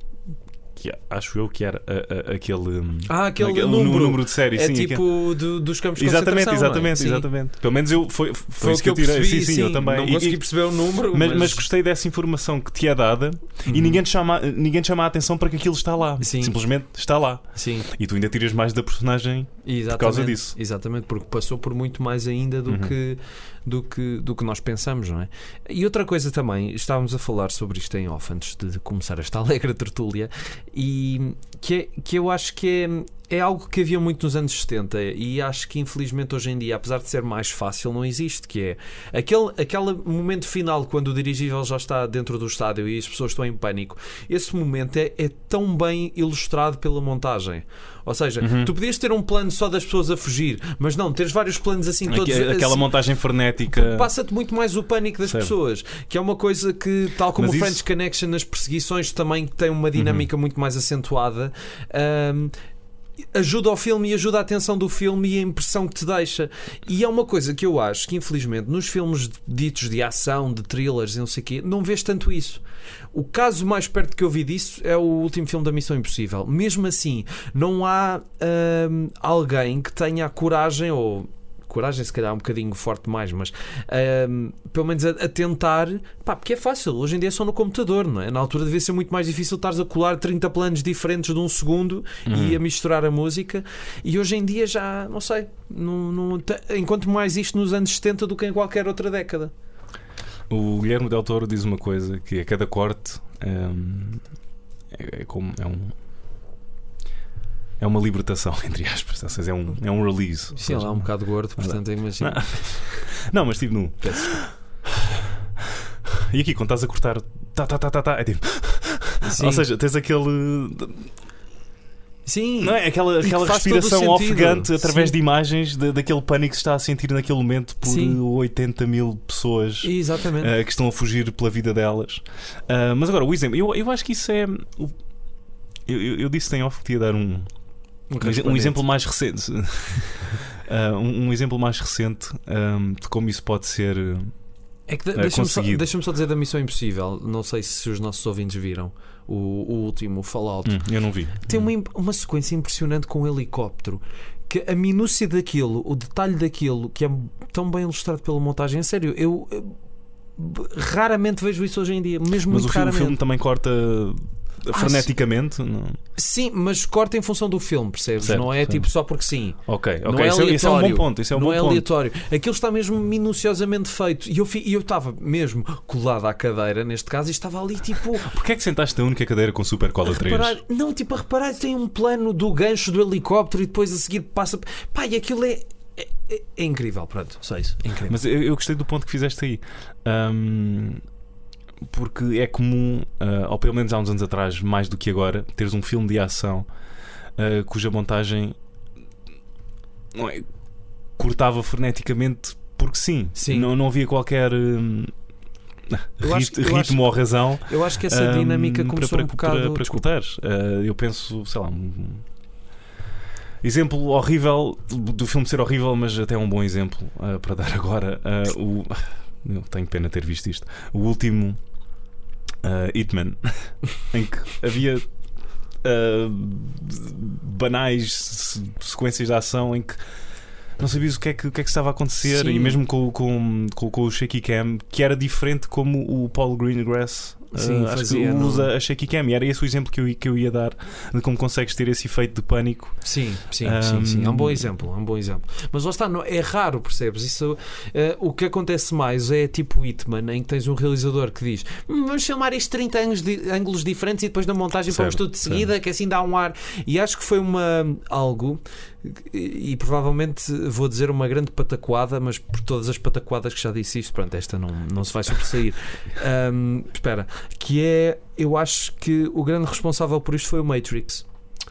que acho eu que era a- a- aquele. hum, Ah, aquele naquele- número. no número de série, É sim. aquele- tipo do- dos campos de Exatamente, é? exatamente, Sim. exatamente. Pelo menos eu foi, foi, Foi isso que eu tirei. percebi, sim, sim, eu também. Não E- consegui perceber o número, mas, mas, mas gostei dessa informação que te é dada e Uhum. ninguém te, chama, ninguém te chama a atenção para que aquilo está lá. Sim. Simplesmente está lá. Sim, E tu ainda tiras mais da personagem. exatamente, causa disso. Exatamente, porque passou por muito mais ainda do, Uhum. que, do, que, do que nós pensamos, não é? E outra coisa também, estávamos a falar sobre isto em off antes de começar esta alegre tertúlia, e que, é, que eu acho que é, é algo que havia muito nos anos 70 e acho que infelizmente hoje em dia, apesar de ser mais fácil, não existe, que é aquele, aquele momento final quando o dirigível já está dentro do estádio e as pessoas estão em pânico. Esse momento é, é tão bem ilustrado pela montagem. Ou seja, Uhum. tu podias ter um plano só das pessoas a fugir, mas não, teres vários planos assim todos. Aque- aquela assim, montagem frenética. Passa-te muito mais o pânico das pessoas, que é uma coisa que, tal como Mas o isso- French Connection nas perseguições, também tem uma dinâmica muito mais acentuada. Ahm, ajuda ao filme e ajuda a atenção do filme e a impressão que te deixa. E é uma coisa que eu acho que, infelizmente, nos filmes ditos de ação, de thrillers e não sei o quê, não vês tanto isso. O caso mais perto que eu vi disso é o último filme da Missão Impossível. Mesmo assim, não há alguém que tenha a coragem ou coragem, se calhar um bocadinho forte mais, mas hum, pelo menos a, a tentar, pá, porque é fácil, hoje em dia é só no computador, não é? Na altura devia ser muito mais difícil estares a colar 30 planos diferentes de um segundo e a misturar a música, e hoje em dia já, não sei, não, não, encontro mais isto nos anos 70 do que em qualquer outra década. O Guilherme Del Toro diz uma coisa que a cada corte hum, é, é como é um é uma libertação entre aspas, ou seja, é um é um release. Sim, ele é um bocado gordo, portanto, imagino. Não. Não, mas nu. Peço E aqui quando estás a cortar, tá tá tá tá tá, é tipo, Sim, ou seja, tens aquele sim. não é aquela que aquela respiração ofegante através Sim. de imagens de- daquele pânico que se está a sentir naquele momento por Sim. 80 mil pessoas. Exatamente. Uh, que estão a fugir pela vida delas. Uh, mas agora, o exemplo, eu, eu acho que isso é. Eu, eu, eu disse em off que ia dar um, um, um exemplo mais recente. Uh, um, um exemplo mais recente um, de como isso pode ser. É que de- É, deixa-me só, deixa-me só dizer da Missão Impossível. Não sei se os nossos ouvintes viram o, o último, o Fallout. hum, eu não vi. Tem uma, im- uma sequência impressionante com um helicóptero. Que a minúcia daquilo, o detalhe daquilo, que é tão bem ilustrado pela montagem, a sério, eu, eu raramente vejo isso hoje em dia, mesmo Mas muito o, fi- o filme também corta Ah, freneticamente. não? Sim, mas corta em função do filme, percebes? Certo, não é certo. tipo só porque sim. Ok, Não ok. é isso, é- isso é um bom ponto. Isso é um não bom é ponto. aleatório. Aquilo está mesmo minuciosamente feito. E eu fi- eu estava mesmo colado à cadeira, neste caso, e estava ali tipo. Porquê é que sentaste na única cadeira com Super Cola a 3? reparar, não, tipo, a reparar, tem um plano do gancho do helicóptero e depois a seguir passa. Pá, e aquilo é. É, é- é incrível, pronto, só isso. É incrível. Mas eu, eu gostei do ponto que fizeste aí. Ahm, porque é comum, ah, ou pelo menos há uns anos atrás, mais do que agora, teres um filme de ação ah, cuja montagem não é, cortava freneticamente porque sim. Sim. Não, não havia qualquer hum, Eu acho- eu ritmo acho- ou razão. eu acho que essa ahm, dinâmica para, começou para, um bocado. para, para escutares. Ah, eu penso, sei lá, um exemplo horrível do, filme ser horrível, mas até um bom exemplo ah, para dar agora. Ah, o, eu tenho pena ter visto isto. O último ah, Hitman, em que havia ah, banais se- sequências de ação em que não sabias o que é que, o que, é que estava a acontecer Sim. e mesmo com, com, com, com o shaky cam que era diferente como o Paul Greengrass Sim, acho fazia, que usa a shaky cam e era esse o exemplo que eu, que eu ia dar de como consegues ter esse efeito de pânico Sim, sim, sim, sim. É um bom exemplo, é um bom exemplo. Mas lá está, não, é raro, percebes? Isso, eh, o que acontece mais é tipo Hitman, em que tens um realizador que diz "Hum, vamos filmar isto 30 ângulos, de- ângulos diferentes e depois na montagem Certo, pomos tudo de seguida, que assim dá um ar. E acho que foi uma algo, e, e provavelmente vou dizer uma grande pataquada, mas por todas as pataquadas que já disse isto, pronto, esta não, não se vai sobressair. Ahm, espera, que é, eu acho que o grande responsável por isto foi o Matrix.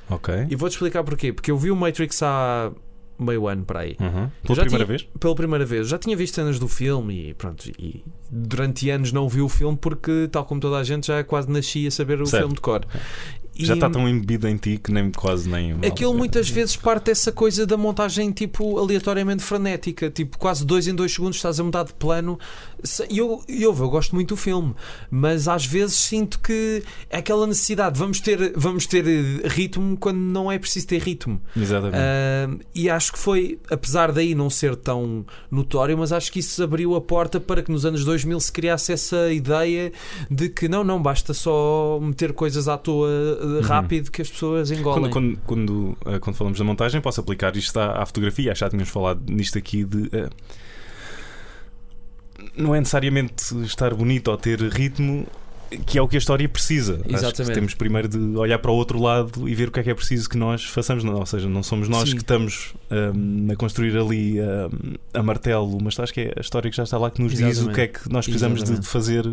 ok E vou-te explicar porquê. Porque eu vi o Matrix há meio ano para aí. Uhum. Pela primeira tinha- vez Pela primeira vez. Já tinha visto cenas do filme e pronto. E durante anos não vi o filme porque, tal como toda a gente, já quase nasci a saber o Certo. filme de cor. Já está tão embebido em ti que nem quase nem Aquilo muitas vezes parte dessa coisa da montagem tipo aleatoriamente frenética, tipo quase dois em dois segundos estás a mudar de plano. E eu, eu, eu gosto muito do filme, mas às vezes sinto que é aquela necessidade, vamos ter, vamos ter eh, ritmo quando não é preciso ter ritmo. exatamente Ah, e acho que foi, apesar daí não ser tão notório, mas acho que isso abriu a porta para que nos anos 2000 se criasse essa ideia de que não, não, basta só meter coisas à toa eh, rápido que as pessoas engolem. Quando, quando, quando, ah, quando falamos da montagem, posso aplicar isto à, à fotografia. Já tínhamos falado nisto aqui de. ah, não é necessariamente estar bonito ou ter ritmo, que é o que a história precisa. Exatamente. temos primeiro de olhar para o outro lado e ver o que é que é preciso que nós façamos. Ou seja, não somos nós Sim. que estamos ah, a construir ali ah, a martelo, mas acho que é a história que já está lá que nos diz o Exatamente. que é que nós precisamos de, de fazer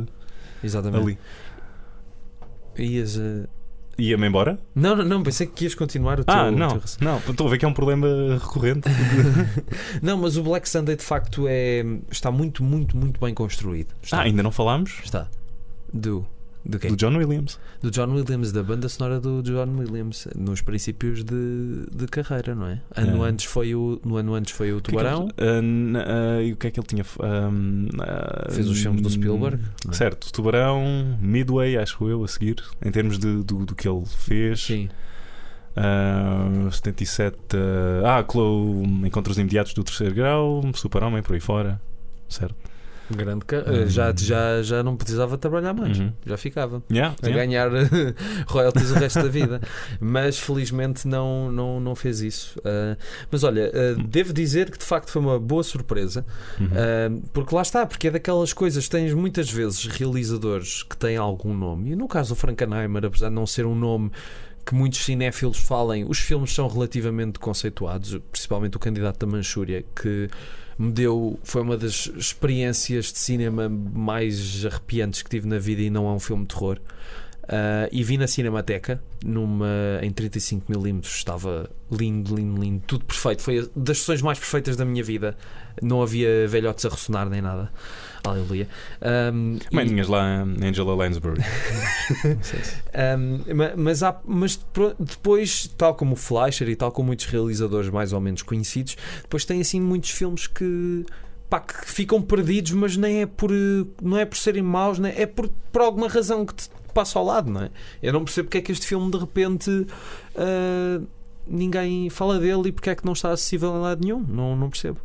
Exatamente. ali. Ias, eh, Ia-me embora? Não, não, não, pensei que ias continuar o teu. Ah, não, teu- não, estou a ver que é um problema recorrente. Não, mas o Black Sunday de facto é, está muito, muito, muito bem construído. Está. Ah, ainda não falámos? Está. Do Do? Do John Williams. Do John Williams, da banda sonora do John Williams, nos princípios de, de carreira, não é? Ano É. antes foi o, no ano antes foi o Tubarão, ah, ah, e o que é que ele tinha. ah, fez os filmes do Spielberg. não é? Certo, Tubarão, Midway, acho eu, a seguir, em termos de, do, do que ele fez. Sim. Ah, 77. ah, Clo, Encontros Imediatos do Terceiro Grau, Super-Homem, por aí fora. Certo. Grande ca- Hum. já, já, já não precisava trabalhar mais, Uhum. já ficava. Yeah, a yeah. ganhar royalties o resto da vida. Mas felizmente não, não, não fez isso. Ah, mas olha, ah, devo dizer que de facto foi uma boa surpresa, Uhum. ah, porque lá está, porque é daquelas coisas, tens muitas vezes realizadores que têm algum nome, e no caso do Frankenheimer, apesar de não ser um nome que muitos cinéfilos falem, os filmes são relativamente conceituados, principalmente o candidato da Manchúria, que me deu, foi uma das experiências de cinema mais arrepiantes que tive na vida e não é um filme de terror. Ah, e vi na Cinemateca numa, em 35mm estava lindo, lindo, lindo, tudo perfeito. Foi das sessões mais perfeitas da minha vida. Não havia velhotes a ressonar nem nada. Aleluia. Um, e- Maninhas lá em Angela Lansbury. um, ma- mas, há- mas depois, tal como o Fleischer e tal como muitos realizadores mais ou menos conhecidos, depois tem assim muitos filmes que, pá, que ficam perdidos, mas nem é por, não é por serem maus, nem, é por, por alguma razão que te passa ao lado, não é? Eu não percebo porque é que este filme de repente ah, ninguém fala dele e porque é que não está acessível em lado nenhum. Não, não percebo.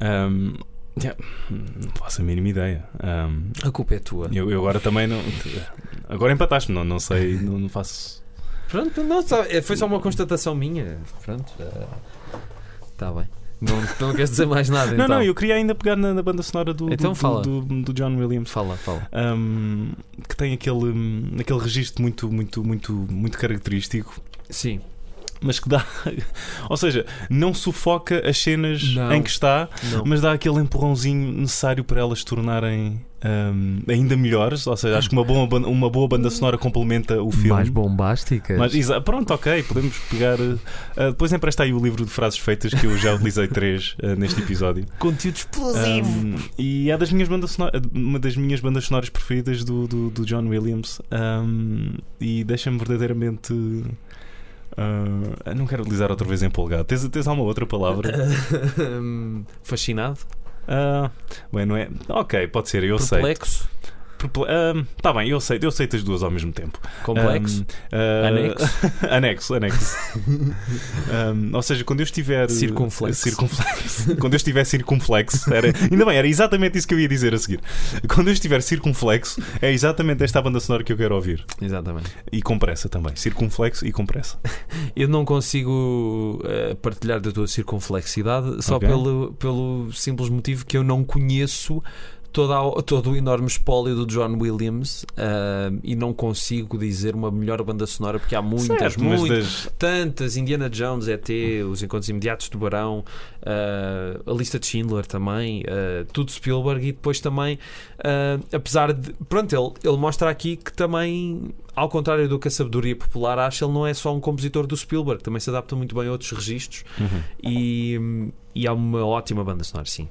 Um, yeah, não faço a mínima ideia. Um, A culpa é tua. eu, eu agora também não. Agora empataste, não, não sei, não, não faço. Pronto, não, só- é, foi só uma constatação minha. Pronto, está bem. Não, não queres dizer mais nada, Não, então. não, eu queria ainda pegar na, na banda sonora do, Então do, fala. do, do- do John Williams. Fala, fala. um, que tem aquele, um, aquele registro muito, muito, muito, muito característico, Sim. Mas que dá, ou seja, não sufoca as cenas Não. em que está, Não. mas dá aquele empurrãozinho necessário para elas se tornarem um, ainda melhores. Ou seja, acho que uma boa, uma boa banda sonora complementa o filme. Mais bombásticas. Mas, pronto, ok, podemos pegar. uh, depois empresta aí o livro de frases feitas que eu já utilizei três uh, neste episódio. Conteúdo explosivo. Um, e é das minhas bandas sonora- uma das minhas bandas sonoras preferidas do, do, do John Williams um, e deixa-me verdadeiramente. Uh, não quero utilizar outra vez empolgado. Tens, tens alguma outra palavra? Hum, Fascinado? Ah, bem, não é? Ok, pode ser, eu sei. Está bem, eu sei, eu sei as duas ao mesmo tempo. Complexo? Um, ah, Anexo? anexo, anexo. Um, ou seja, quando eu estiver. Circunflexo. Circunflexo. quando eu estiver circunflexo. Era, ainda bem, era exatamente isso que eu ia dizer a seguir. Quando eu estiver circunflexo, é exatamente esta banda sonora que eu quero ouvir. Exatamente. E com pressa também. Circunflexo e com pressa. Eu não consigo eh, partilhar da tua circunflexidade só Ok. pelo, pelo simples motivo que eu não conheço toda a- todo o enorme espólio do John Williams ah, e não consigo dizer uma melhor banda sonora porque há muitas, Certo, muitas, das- tantas. Indiana Jones, ET, Os Encontros Imediatos do Barão, ah, a lista de Schindler também, ah, tudo Spielberg e depois também, apesar de. Pronto, ele, ele mostra aqui que também, ao contrário do que a sabedoria popular acha, ele não é só um compositor do Spielberg, também se adapta muito bem a outros registros Uhum. e, e há uma ótima banda sonora, sim.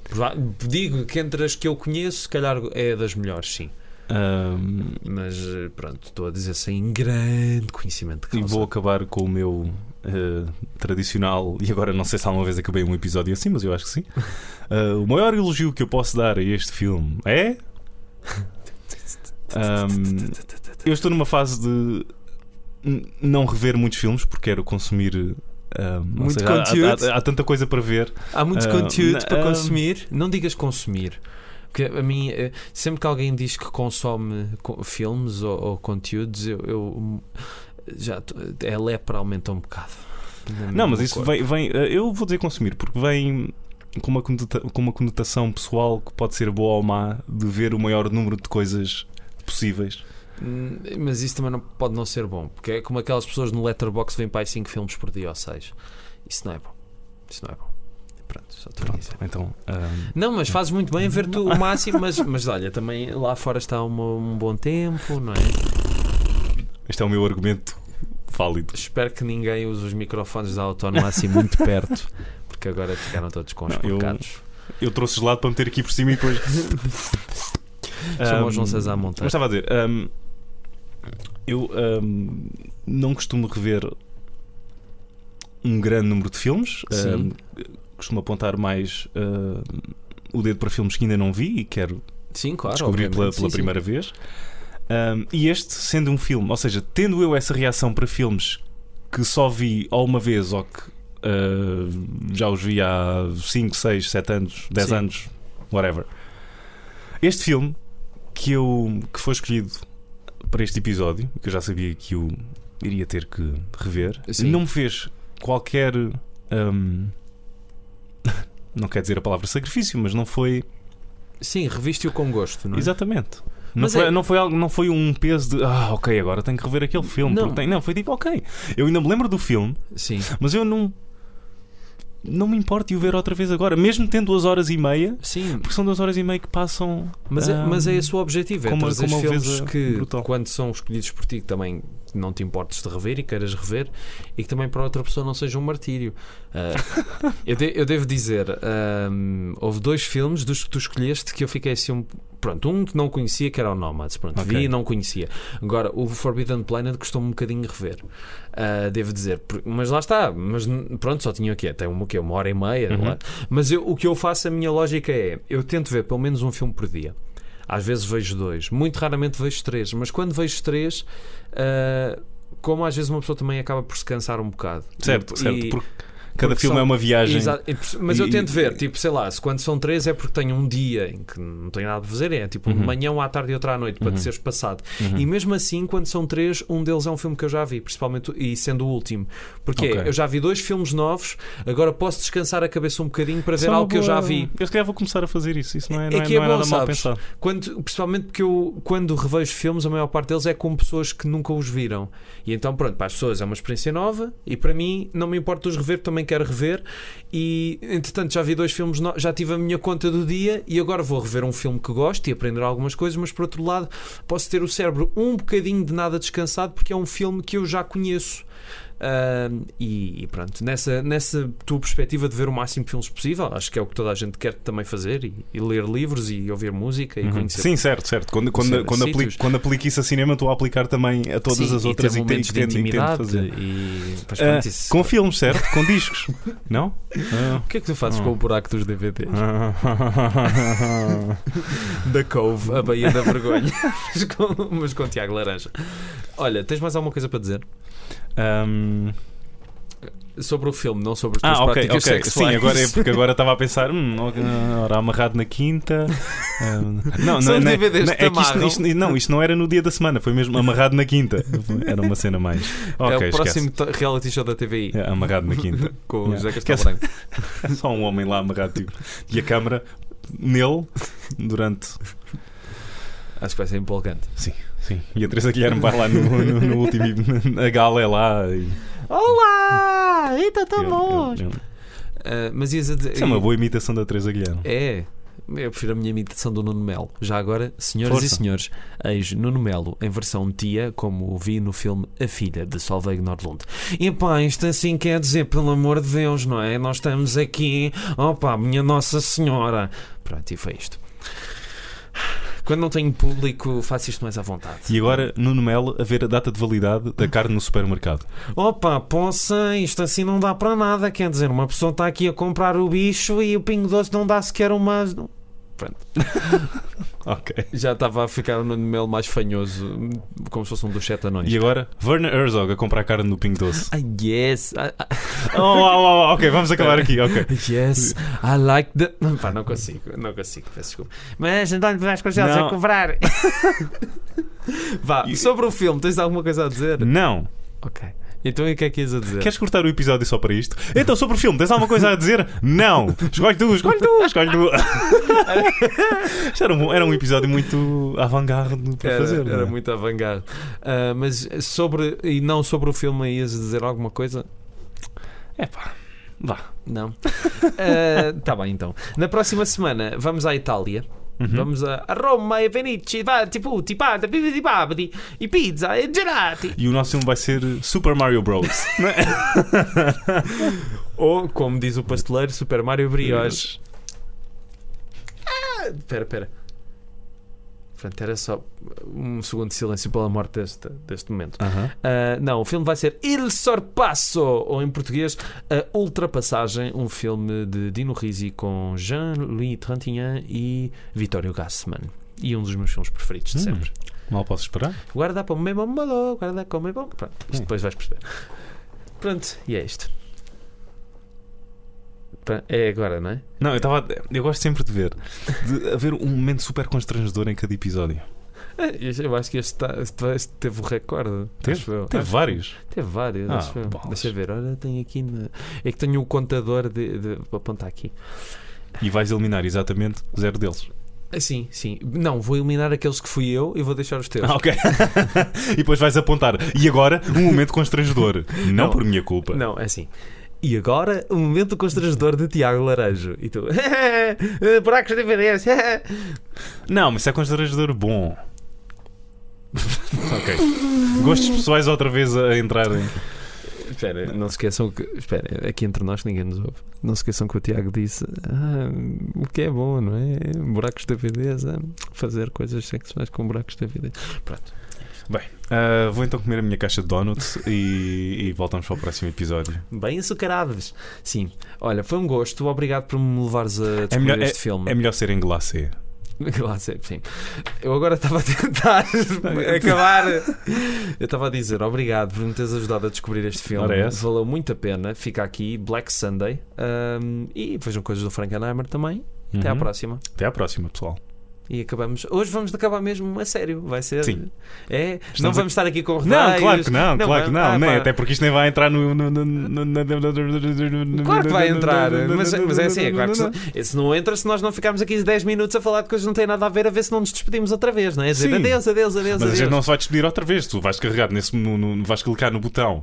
Digo que entre as que eu conheço, se calhar é das melhores, sim. Um, Mas eh, pronto, estou a dizer sem grande conhecimento de e vou acabar com o meu uh, tradicional. E agora não sei se alguma vez acabei um episódio assim, mas eu acho que sim. Uh, o maior elogio que eu posso dar a este filme é. Um, eu estou numa fase de não rever muitos filmes porque quero consumir. Muito seja, há- há- conteúdo. Há, há tanta coisa para ver. Há muito Ah, conteúdo para consumir. Não digas consumir. Porque a mim, eh, sempre que alguém diz que consome co- filmes ou, ou conteúdos, eu, eu já tô- é lepra aumenta um bocado. Não, mas isso corpo. vem, vem. uh, Eu vou dizer consumir porque vem com uma, com uma conotação pessoal que pode ser boa ou má de ver o maior número de coisas possíveis. Hum, Mas isso também não, pode não ser bom, porque é como aquelas pessoas no Letterboxd veem para aí 5 filmes por dia ou 6. Isso não é bom. Isso não é bom. Pronto, só estou a Pronto, dizer. então. um, Não, mas fazes muito bem ver tu o máximo, mas, mas olha, também lá fora está uma- um bom tempo, não é? este é o meu argumento válido. Espero que ninguém use os microfones da autónoma assim muito perto, porque agora ficaram todos conspurcados. Eu trouxe gelado para meter aqui por cima e depois. Chama o Um, João César Mas Monteiro. estava a dizer, um, Eu ahm, não costumo rever um grande número de filmes. Sim. Ahm, costumo apontar mais ahm, o dedo para filmes que ainda não vi e quero Sim, claro. descobrir pela, pela sim, sim. primeira vez. Um, e este, sendo um filme, ou seja, tendo eu essa reação para filmes que só vi ou uma vez ou que uh, já os vi há 5, 6, 7 anos, 10 Sim. anos, whatever. Este filme que, eu, que foi escolhido para este episódio, que eu já sabia que eu iria ter que rever, Sim. não me fez qualquer. um, não quer dizer a palavra sacrifício, mas não foi Sim, reviste-o com gosto, não é? Exatamente. Não Mas foi, é- não, foi algo, não foi um peso de ah, ok, agora tenho que rever aquele filme. Não. tem- não foi tipo, ok. Eu ainda me lembro do filme, Sim. mas eu não. Não me importo de o ver outra vez agora, mesmo tendo duas horas e meia, Sim, porque são duas horas e meia que passam. mas é, ah, mas é esse o objetivo, é com uma- trazer com uma filmes que, brutal. quando são escolhidos por ti, que também não te importes de rever e queiras rever, e que também para outra pessoa não seja um martírio. Ah, eu, de- eu devo dizer, ahm, houve dois filmes dos que tu escolheste que eu fiquei assim um. Pronto, um que não conhecia, que era o Nomads. Pronto, Ok. vi e não conhecia. Agora, o Forbidden Planet custou-me um bocadinho rever. Ah, devo dizer, mas lá está. Mas pronto, só tinha o quê? Tem uma, o quê? uma hora e meia. Uhum. Mas eu- o que eu faço, a minha lógica é: eu tento ver pelo menos um filme por dia. Às vezes vejo dois, muito raramente vejo três, mas quando vejo três, ah, como às vezes uma pessoa também acaba por se cansar um bocado. Certo, E- certo. porque cada filme são- é uma viagem. Exa- e por- Mas eu tento ver, tipo, sei lá, se quando são três é porque tenho um dia em que não tenho nada a fazer, é tipo um de Uhum. manhã, um à tarde e outro à noite, para te Uhum. seres passado. Uhum. E mesmo assim, quando são três, um deles é um filme que eu já vi, principalmente e sendo o último. Porque Ok. eu já vi dois filmes novos, agora posso descansar a cabeça um bocadinho para ver é uma algo que eu já boa- vi. Eu se calhar vou começar a fazer isso. Isso não é, É não é, que é não é bom, nada mal pensado. Quando, principalmente porque eu, quando revejo filmes, a maior parte deles é com pessoas que nunca os viram. E então, pronto, para as pessoas é uma experiência nova e para mim não me importa os rever, também quero rever. E entretanto, já vi dois filmes, no- já tive a minha conta do dia e agora vou rever um filme que gosto e aprender algumas coisas, mas por outro lado, posso ter o cérebro um bocadinho de nada descansado porque é um filme que eu já conheço. Ah, e, e pronto, nessa, nessa tua perspectiva de ver o máximo de filmes possível, acho que é o que toda a gente quer também fazer e, e ler livros e ouvir música e Uhum. conhecer Sim, certo, certo. Quando, quando, quando, aplico, quando aplico isso a cinema, estou a aplicar também a todas Sim, as outras ter e, te- momentos e de tento- e tento intimidade fazer. e pois, Ah, pronto, isso- com filmes, certo? Com discos. Não? Ah. o que é que tu fazes Ah. com o buraco dos DVDs? Da Cove, a Baía da Vergonha, mas, com, mas com Tiago Laranja. Olha, tens mais alguma coisa para dizer Um, sobre o filme, não sobre as tuas Ah, ok, práticas ok. Sim, sexuais? agora é porque agora estava a pensar, hum, ora amarrado na quinta. Um, não, não, não, não, te é que isto, isto- não, isto não era no dia da semana, foi mesmo amarrado na quinta. Era uma cena mais. Ok, é o esquece. próximo to- reality show da TVI É, amarrado na quinta. com o Yeah. José Castelo Esquece. Branco. Só um homem lá amarrado tipo, e a câmara nele durante. Acho que vai ser empolgante. Sim, sim. E a Teresa Guilherme vai lá no, no, no último. A gala é lá. E, Olá! Eita, eu- bom! Ah, mas ias a dizer. Isso é uma boa imitação da Teresa Guilherme. É. Eu prefiro a minha imitação do Nuno Melo. Já agora, senhoras Força. e senhores, eis Nuno Melo em versão tia, como vi no filme A Filha de Solveig Nordlund. E pá, isto assim quer dizer, pelo amor de Deus, não é? Nós estamos aqui, opa, minha Nossa Senhora. Pronto, e foi isto. Quando não tenho público, faço isto mais à vontade. E agora, Nuno Melo, a ver a data de validade da carne no supermercado. Opa, poça, isto assim não dá para nada. Quer dizer, uma pessoa está aqui a comprar o bicho e o Pingo Doce não dá sequer uma. Ok. Já estava a ficar no mel mais fanhoso, como se fosse um dos sete anões. E agora, Werner Herzog a comprar carne no Pingo Doce. Ah, yes, I, Oh, oh, oh, ok, vamos acabar aqui. Ok. I- yes, I like the. Pá, não consigo, não consigo, peço desculpa. Mas António Vasconcelos a cobrar. Vá, sobre o filme, tens alguma coisa a dizer? Não. Ok. Então e o que é que ias a dizer? Queres cortar o episódio só para isto? Então, sobre o filme, tens alguma coisa a dizer? Não! Escolhe tu, escolhe tu, escolhe tu. Isto era um, era um episódio muito avant-garde para Era, fazer. não é? era muito avant-garde. Ah, mas sobre. E não sobre o filme, ias a dizer alguma coisa? Epá, vá. Não. Ah, tá bem, então. Na próxima semana vamos à Itália. Uhum. Vamos a, a Roma e Venice, va, tipo, tipata, babidi, e pizza e gelati. E o nosso filme vai ser Super Mario Bros. é? Ou, como diz o pasteleiro, Super Mario Brioche. Ah, Espera, espera. Portanto, era só um segundo de silêncio pela morte deste, deste momento. Uh, não, o filme vai ser Il Sorpasso, ou em português, A Ultrapassagem, um filme de Dino Risi com Jean-Louis Trintignant e Vittorio Gassman. E um dos meus filmes preferidos de Hum. sempre. Mal posso esperar. Guarda para o meu malo, guarda com o meu bom. Pronto, isto Hum. depois vais perceber. Pronto, e é isto. É agora, não é? Não, eu estava. Eu gosto sempre de ver. De haver um momento super constrangedor em cada episódio. É, Eu acho que este, tá- este- teve o recorde. Teve? Teve vários. Teve vários. Ah, acho. Deixa ver. Olha, tenho aqui. na- É que tenho o contador de, de... Vou apontar aqui. E vais eliminar exatamente zero deles. Ah, Sim, sim. Não, vou eliminar aqueles que fui eu e vou deixar os teus. Ah, ok. e depois vais apontar. E agora, um momento constrangedor. Não, Não. por minha culpa. Não, é assim. E agora, o momento constrangedor de Tiago Laranjo. E tu, buracos de DVDs. Não, mas isso é constrangedor bom. ok. Gostos pessoais outra vez a entrarem. Espera, não se esqueçam que. Espera, aqui entre nós ninguém nos ouve. Não se esqueçam que o Tiago disse ah, o que é bom, não é? Buracos de ah, fazer coisas sexuais com buracos de DVDs. Pronto. Ah, vou então comer a minha caixa de donuts e, e voltamos para o próximo episódio. Bem açucarados. Sim. Olha, foi um gosto. Obrigado por me levares a descobrir melhor- este filme. É melhor ser em glacê. Sei, sim. Eu agora estava a tentar acabar. Eu estava a dizer obrigado por me teres ajudado a descobrir este filme. É. Valeu muito a pena. Fica aqui, Black Sunday. Um, e vejam coisas do Frankenheimer também. Até à Uhum. próxima. Até à próxima, pessoal. E acabamos. Hoje vamos acabar mesmo a sério. Vai ser. Sim. É? não vamos estar aqui com. Não, claro que não, claro que não. ah, nem, até porque isto nem vai entrar no. Claro que vai entrar, mas, mas é assim, é claro que se, não entra se nós não ficarmos aqui 10 minutos a falar de coisas que não têm nada a ver, a ver se não nos despedimos outra vez, não é? Dizer adeus, adeus, adeus, Mas a gente não se vai despedir outra vez. Tu vais carregar nesse. No, vais clicar no botão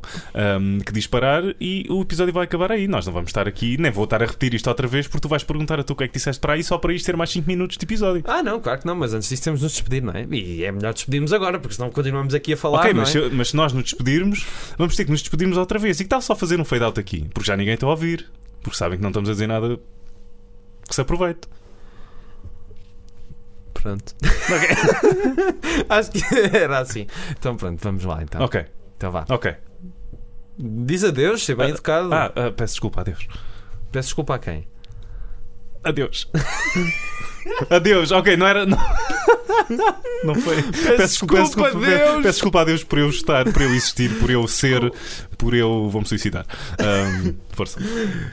que diz parar e o episódio vai acabar aí. Nós não vamos estar aqui, nem vou estar a repetir isto outra vez porque tu vais perguntar a tu o que é que disseste para aí só para isto ter mais 5 minutos de episódio. Ah, não, claro que não, mas antes disso temos de nos despedir, não é? E é melhor despedirmos agora, porque senão continuamos aqui a falar. ok, não mas, é? se, mas se nós nos despedirmos, vamos ter que nos despedirmos outra vez. E que tal só fazer um fade out aqui? Porque já ninguém está a ouvir. Porque sabem que não estamos a dizer nada que se aproveite. Pronto. Acho que era assim. Então pronto, vamos lá então. Ok, Então vá. ok. Diz adeus, ser bem Ah, educado. Ah, ah, peço desculpa, adeus. Peço desculpa a quem? Adeus. Adeus, ok, não era. Não, não foi. Peço, desculpa, peço, Deus. peço desculpa a Deus por eu estar, por eu existir, por eu ser, por eu. Vou-me suicidar. Ahm, força.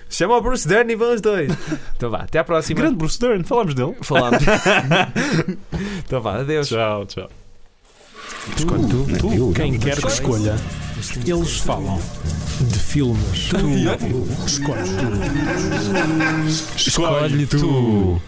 Chama o Bruce Dern e vão os dois. Então vá, até à próxima. Grande Bruce Dern, falámos dele. Falámos. então vá, adeus. Tchau, tchau. Escolhe tu, Tu, quem quer que escolha. Eles falam de filmes. Tu escolhe tu. Escolhe tu.